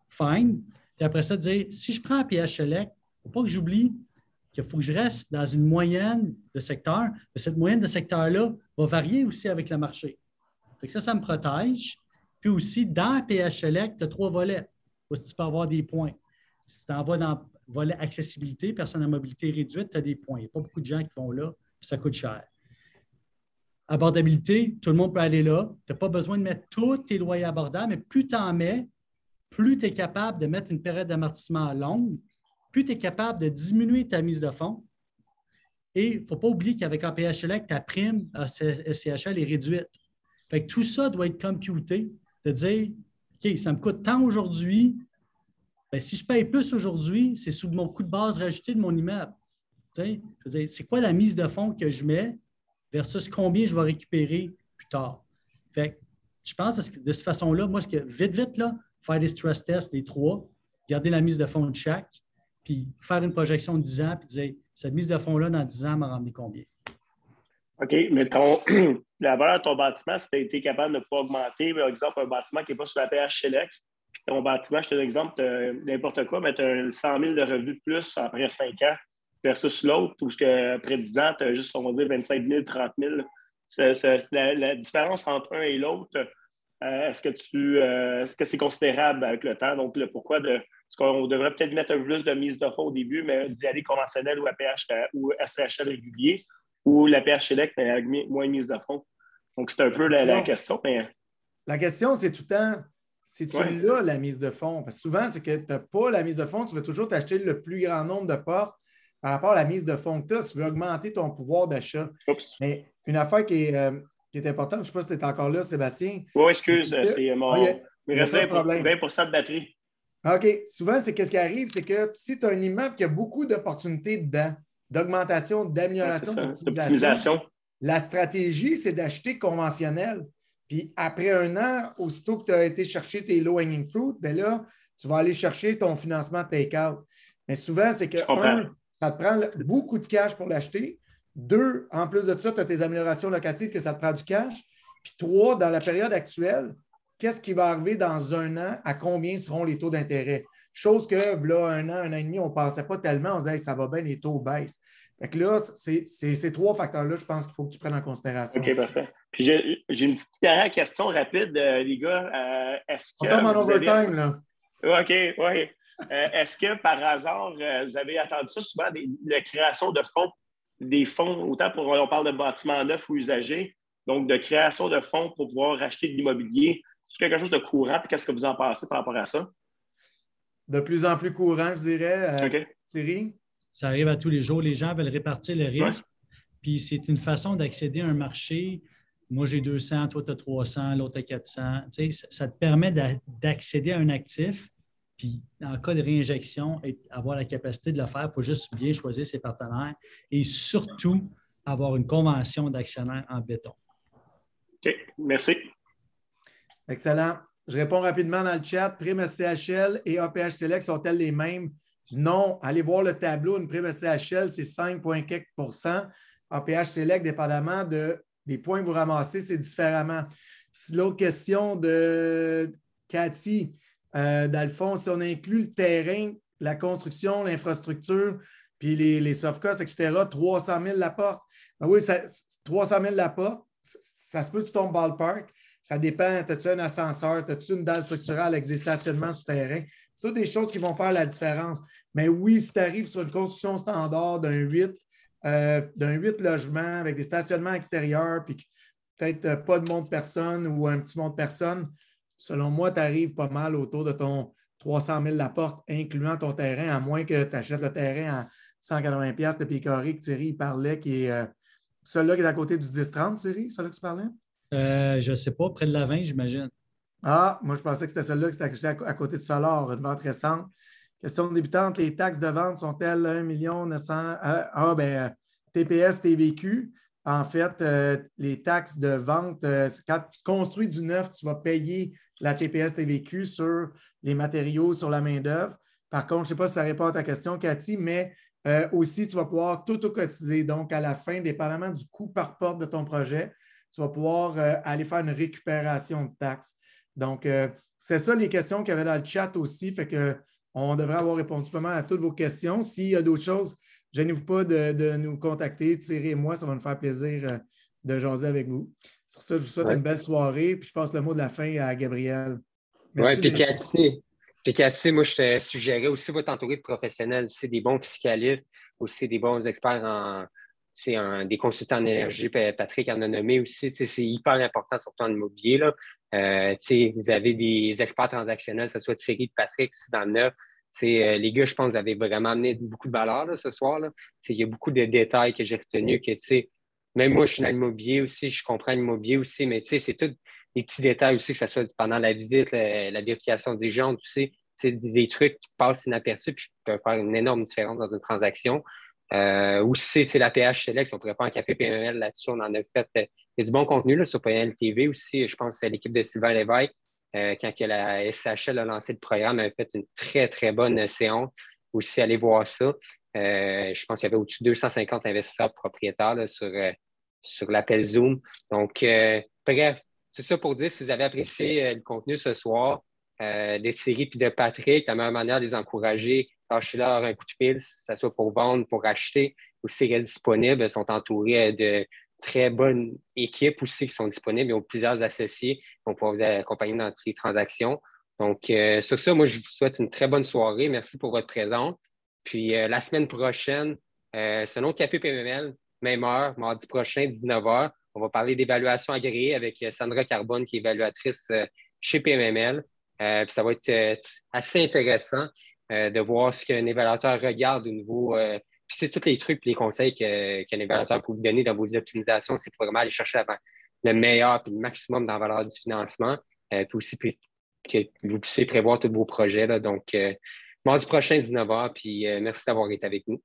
Fine. Puis après ça, dire, si je prends APHL, il ne faut pas que j'oublie qu'il faut que je reste dans une moyenne de secteur. Mais cette moyenne de secteur-là va varier aussi avec le marché. Fait ça, ça me protège. Puis aussi, dans PHLEC, tu as trois volets où tu peux avoir des points? Si tu en vas dans le volet accessibilité, personne à mobilité réduite, tu as des points. Il n'y a pas beaucoup de gens qui vont là, puis ça coûte cher. Abordabilité, tout le monde peut aller là. Tu n'as pas besoin de mettre tous tes loyers abordables, mais plus tu en mets, plus tu es capable de mettre une période d'amortissement longue, plus tu es capable de diminuer ta mise de fonds. Et il ne faut pas oublier qu'avec APHL, ta prime à SCHL est réduite. Fait que tout ça doit être computé, de dire OK, ça me coûte tant aujourd'hui, ben, si je paye plus aujourd'hui, c'est sous mon coût de base rajouté de mon immeuble. c'est quoi la mise de fonds que je mets versus combien je vais récupérer plus tard? Fait je pense que de cette façon-là, moi, ce que vite, vite, là, faire des stress tests, les trois, garder la mise de fonds de chaque, puis faire une projection de 10 ans, puis dire cette mise de fonds-là, dans 10 ans, m'a ramené combien? OK, mais la valeur de ton bâtiment, si tu as été capable de pouvoir augmenter, par exemple, un bâtiment qui n'est pas sur la PH Select, ton bâtiment, je te donne l'exemple, n'importe quoi, mais tu as 100 000 de revenus de plus après 5 ans versus l'autre, où après 10 ans, tu as juste, on va dire, 25 000, 30 000. C'est, la, différence entre un et l'autre, est-ce que tu euh, est-ce que c'est considérable avec le temps? Donc, le pourquoi de. Est-ce qu'on devrait peut-être mettre un peu plus de mise de fonds au début, mais d'y aller conventionnel ou APH euh, ou SCHL régulier, ou l'APH select, mais avec moins mise de fonds? Donc, c'est un peu la, question. La question, c'est tout le temps si tu l'as, la mise de fonds, parce que souvent, c'est que tu n'as pas la mise de fonds, tu veux toujours t'acheter le plus grand nombre de portes par rapport à la mise de fonds que tu as. Tu veux augmenter ton pouvoir d'achat. Mais une affaire qui est, euh, importante, je ne sais pas si tu es encore là, Sébastien. Oui, excuse, c'est mon. Ah, il reste 20, 20 de batterie. OK. Souvent, c'est qu'est-ce qui arrive, c'est que si tu as un immeuble qui a beaucoup d'opportunités dedans, d'augmentation, d'amélioration, d'optimisation, la stratégie, c'est d'acheter conventionnel. Puis après un an, aussitôt que tu as été chercher tes low-hanging fruit, bien là, tu vas aller chercher ton financement take-out. Mais souvent, c'est que, un, ça te prend beaucoup de cash pour l'acheter. Deux, en plus de ça, tu as tes améliorations locatives que ça te prend du cash. Puis trois, dans la période actuelle, qu'est-ce qui va arriver dans un an? À combien seront les taux d'intérêt? Chose que, là, un an, un an et demi, on ne pensait pas tellement. On disait, ça va bien, les taux baissent. Fait que là, c'est ces trois facteurs-là, je pense qu'il faut que tu prennes en considération. OK, parfait. Puis j'ai une petite dernière question rapide, euh, les gars. Euh, est-ce que. On tombe en overtime, là. OK, oui. Euh, est-ce que par hasard, vous avez attendu ça souvent, la création de fonds, des fonds, autant pour on parle de bâtiments neufs ou usagés, donc de création de fonds pour pouvoir acheter de l'immobilier? C'est quelque chose de courant, puis qu'est-ce que vous en pensez par rapport à ça? De plus en plus courant, je dirais. OK. Thierry? Ça arrive à tous les jours. Les gens veulent répartir le risque. Puis c'est une façon d'accéder à un marché. Moi, j'ai 200, toi, tu as 300, l'autre a 400. Tu sais, ça, te permet d'accéder à un actif. Puis, en cas de réinjection, avoir la capacité de le faire, il faut juste bien choisir ses partenaires et surtout avoir une convention d'actionnaire en béton. OK, merci. Excellent. Je réponds rapidement dans le chat. Prime SCHL et APH Select sont-elles les mêmes? Non, allez voir le tableau. Une prime SCHL, c'est 5,4% APH Select, dépendamment de, des points que vous ramassez, c'est différemment. L'autre question de Cathy, euh, dans le fond, si on inclut le terrain, la construction, l'infrastructure, puis les, les soft costs, etc., 300 000 la porte. Ben oui, ça, 300 000 la porte, ça, se peut que tu tombes ballpark. Ça dépend, as-tu un ascenseur, as-tu une dalle structurelle avec des stationnements souterrains? C'est des choses qui vont faire la différence. Mais oui, si tu arrives sur une construction standard d'un 8, euh, d'un 8 logements avec des stationnements extérieurs, puis peut-être pas de monde de personnes ou un petit monde de personnes, selon moi, tu arrives pas mal autour de ton 300 000 la porte, incluant ton terrain, à moins que tu achètes le terrain à 180 de pied carré que Thierry parlait, qui est euh, celui-là qui est à côté du 10-30, Thierry, celui-là que tu parlais? je ne sais pas, près de la 20, j'imagine. Ah, moi, je pensais que c'était celui-là qui était à côté de Solar, une vente récente. Question débutante, les taxes de vente sont-elles 1 900 Ah, ben, TPS, TVQ. En fait, euh, les taxes de vente, euh, quand tu construis du neuf, tu vas payer la TPS, TVQ sur les matériaux, sur la main-d'œuvre. Par contre, je ne sais pas si ça répond à ta question, Cathy, mais euh, aussi, tu vas pouvoir tout cotiser. Donc, à la fin, dépendamment du coût par porte de ton projet, tu vas pouvoir aller faire une récupération de taxes. Donc, euh, c'était ça les questions qu'il y avait dans le chat aussi. Fait que on devrait avoir répondu pas mal à toutes vos questions. S'il y a d'autres choses, gênez-vous pas de, nous contacter, Thierry et moi, ça va nous faire plaisir euh, de jaser avec vous. Sur ça, je vous souhaite une belle soirée, puis je passe le mot de la fin à Gabriel. Oui, puis Cathy, puis Cathy, moi, je te suggérais aussi de t'entourer de professionnels, c'est des bons fiscalistes, aussi des bons experts en, c'est un des consultants en énergie, Patrick en a nommé aussi. C'est hyper important, surtout en immobilier. Là. Euh, vous avez des experts transactionnels, que ce soit Thierry de Patrick dans le neuf. Euh, les gars, je pense, vous avez vraiment amené beaucoup de valeur ce soir. Là. Il y a beaucoup de détails que j'ai retenus que même moi, je suis dans l'immobilier aussi, je comprends l'immobilier aussi, mais c'est tous des petits détails aussi, que ce soit pendant la visite, la, vérification des gens, tu sais, c'est des trucs qui passent inaperçus puis qui peuvent faire une énorme différence dans une transaction. Euh, ou si c'est la PH Select, on pourrait faire un café PML là-dessus, on en a fait. Euh, il y a du bon contenu là, sur PNL TV aussi. Je pense c'est l'équipe de Sylvain Lévesque, euh, quand la SHL a lancé le programme, elle a fait une très, très bonne séance. Aussi, allez voir ça. je pense qu'il y avait au-dessus de 250 investisseurs propriétaires sur, sur l'appel Zoom. Donc, bref, c'est ça pour dire, si vous avez apprécié le contenu ce soir, des séries puis de Patrick, la meilleure manière de les encourager, lâchez-leur un coup de fil, que ce soit pour vendre, pour acheter, reste disponibles. Elles sont entourées de très bonnes équipes aussi qui sont disponibles. Ils ont plusieurs associés qui vont pouvoir vous accompagner dans toutes les transactions. Donc, euh, sur ça, moi, je vous souhaite une très bonne soirée. Merci pour votre présence. Puis, euh, la semaine prochaine, euh, selon Café PML, même heure, mardi prochain, 19h, on va parler d'évaluation agréée avec Sandra Carbone, qui est évaluatrice chez PMML. puis ça va être assez intéressant. Euh, de voir ce qu'un évaluateur regarde au niveau. Euh, puis c'est tous les trucs les conseils qu'un évaluateur peut vous donner dans vos optimisations, c'est vraiment aller chercher le meilleur et le maximum dans la valeur du financement. Euh, puis aussi que vous puissiez prévoir tous vos projets. Là. Donc, mardi prochain, 19h, puis merci d'avoir été avec nous.